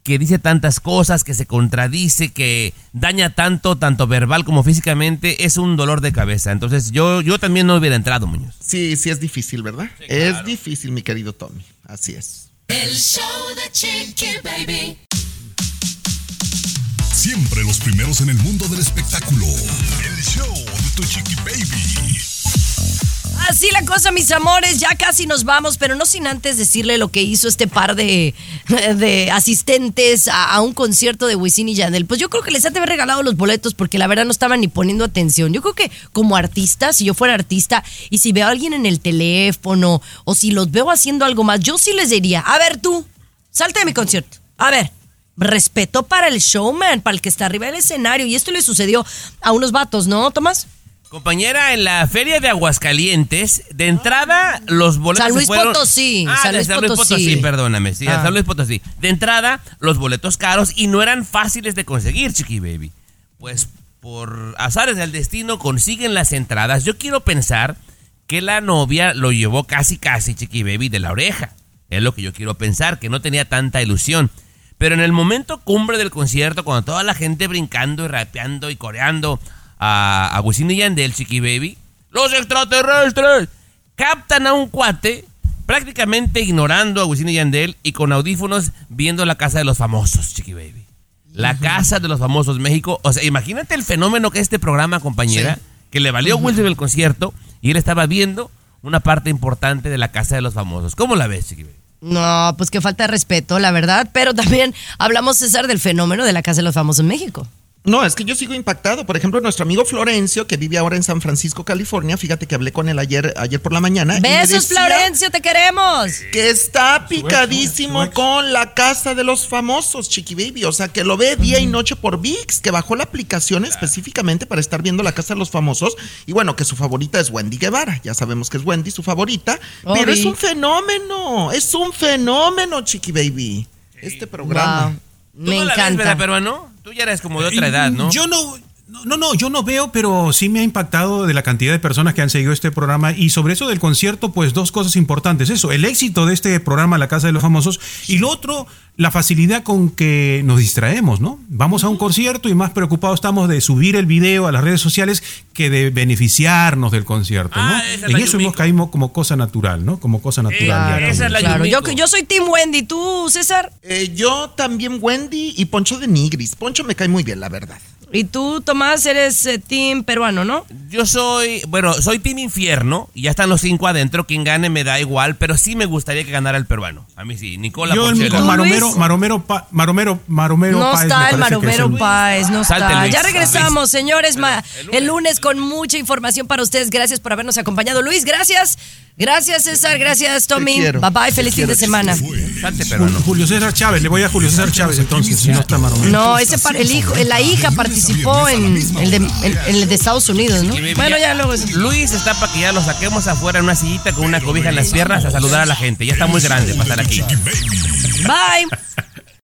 que dice tantas cosas, que se contradice, que daña tanto, tanto verbal como físicamente, es un dolor de cabeza. Entonces yo, yo también no hubiera entrado, Muñoz. Sí, sí es difícil, ¿verdad? Es difícil, mi querido Tommy. Así es. El show de Chiqui Baby. Siempre los primeros en el mundo del espectáculo. El show de tu chiqui baby. Así la cosa, mis amores, ya casi nos vamos, pero no sin antes decirle lo que hizo este par de, de asistentes a, un concierto de Wisin y Yandel. Pues yo creo que les han de haber regalado los boletos porque la verdad no estaban ni poniendo atención. Yo creo que como artista, si yo fuera artista y si veo a alguien en el teléfono o si los veo haciendo algo más, yo sí les diría, a ver tú, salte de mi concierto. A ver, respeto para el showman, para el que está arriba del escenario. Y esto le sucedió a unos vatos, ¿no, Tomás? Compañera, en la feria de Aguascalientes, de entrada, los boletos San se Luis fueron- Potosí, Ah, San de Luis San Luis Potosí. Potosí, perdóname. Sí, Ah. San Luis Potosí. De entrada, los boletos caros y no eran fáciles de conseguir, Chiqui Baby. Pues por azares del destino consiguen las entradas. Yo quiero pensar que la novia lo llevó casi, casi, Chiqui Baby, de la oreja. Es lo que yo quiero pensar, que no tenía tanta ilusión. Pero en el momento cumbre del concierto, cuando toda la gente brincando y rapeando y coreando a, a Wisin y Yandel, Chiqui Baby, los extraterrestres captan a un cuate prácticamente ignorando a Wisin y Yandel y con audífonos viendo la casa de los famosos, Chiqui Baby. La casa de los famosos México. O sea, imagínate el fenómeno que es este programa, compañera, que le valió a Wilson el concierto y él estaba viendo una parte importante de la casa de los famosos. ¿Cómo la ves, Chiqui Baby? No, pues que falta de respeto, la verdad. Pero también hablamos, César, del fenómeno de la Casa de los Famosos en México. No, es que yo sigo impactado. Por ejemplo, nuestro amigo Florencio, que vive ahora en San Francisco, California, fíjate que hablé con él ayer, ayer por la mañana. y me Besos, decía Florencio, te queremos. Que está picadísimo con la casa de los famosos, Chiqui Baby. O sea, que lo ve día y noche por VIX, que bajó la aplicación específicamente para estar viendo la casa de los famosos. Y bueno, que su favorita es Wendy Guevara. Ya sabemos que es Wendy su favorita. Obi. Pero es un fenómeno. Es un fenómeno, Chiqui Baby. Este programa. Tú no la ves, ¿verdad, peruano? Tú ya eres como de otra edad, ¿no? Yo no, no, no, no, yo no veo, pero sí me ha impactado de la cantidad de personas que han seguido este programa y sobre eso del concierto, pues dos cosas importantes. Eso, el éxito de este programa La Casa de los Famosos y lo otro, la facilidad con que nos distraemos, ¿no? Vamos a un concierto y más preocupados estamos de subir el video a las redes sociales que de beneficiarnos del concierto, ¿no? Ah, esa es en la eso hemos caído como cosa natural, ¿no? Como cosa natural. ya también. Claro, yo, yo soy Team Wendy, ¿tú, César? Eh, yo también Wendy y Poncho de Nigris. Poncho me cae muy bien, la verdad. Y tú, Tomás, eres eh, Team peruano, ¿no? Yo soy, bueno, soy Team Infierno y ya están los cinco adentro. Quien gane me da igual, pero sí me gustaría que ganara el peruano. A mí sí, Nicola Yo el Porchela. Maromero, Maromero, Pa- Maromero, Maromero No Páez está el Maromero Páez, no Salte, está. Luis. Ya regresamos, señores. el lunes con mucha información para ustedes. Gracias por habernos acompañado. Luis, gracias. Gracias, César. Gracias, Tommy. Bye bye. Feliz fin de semana. Julio César Chávez, le voy a Julio César Chávez entonces, si no está Maromero. No, ese par- el hijo, la hija participó en el de, en- en el de Estados Unidos, ¿no? Bueno, ya luego. Luis está para que ya lo saquemos afuera en una sillita con una cobija en las piernas a saludar a la gente. Ya está muy grande para estar aquí. Bye.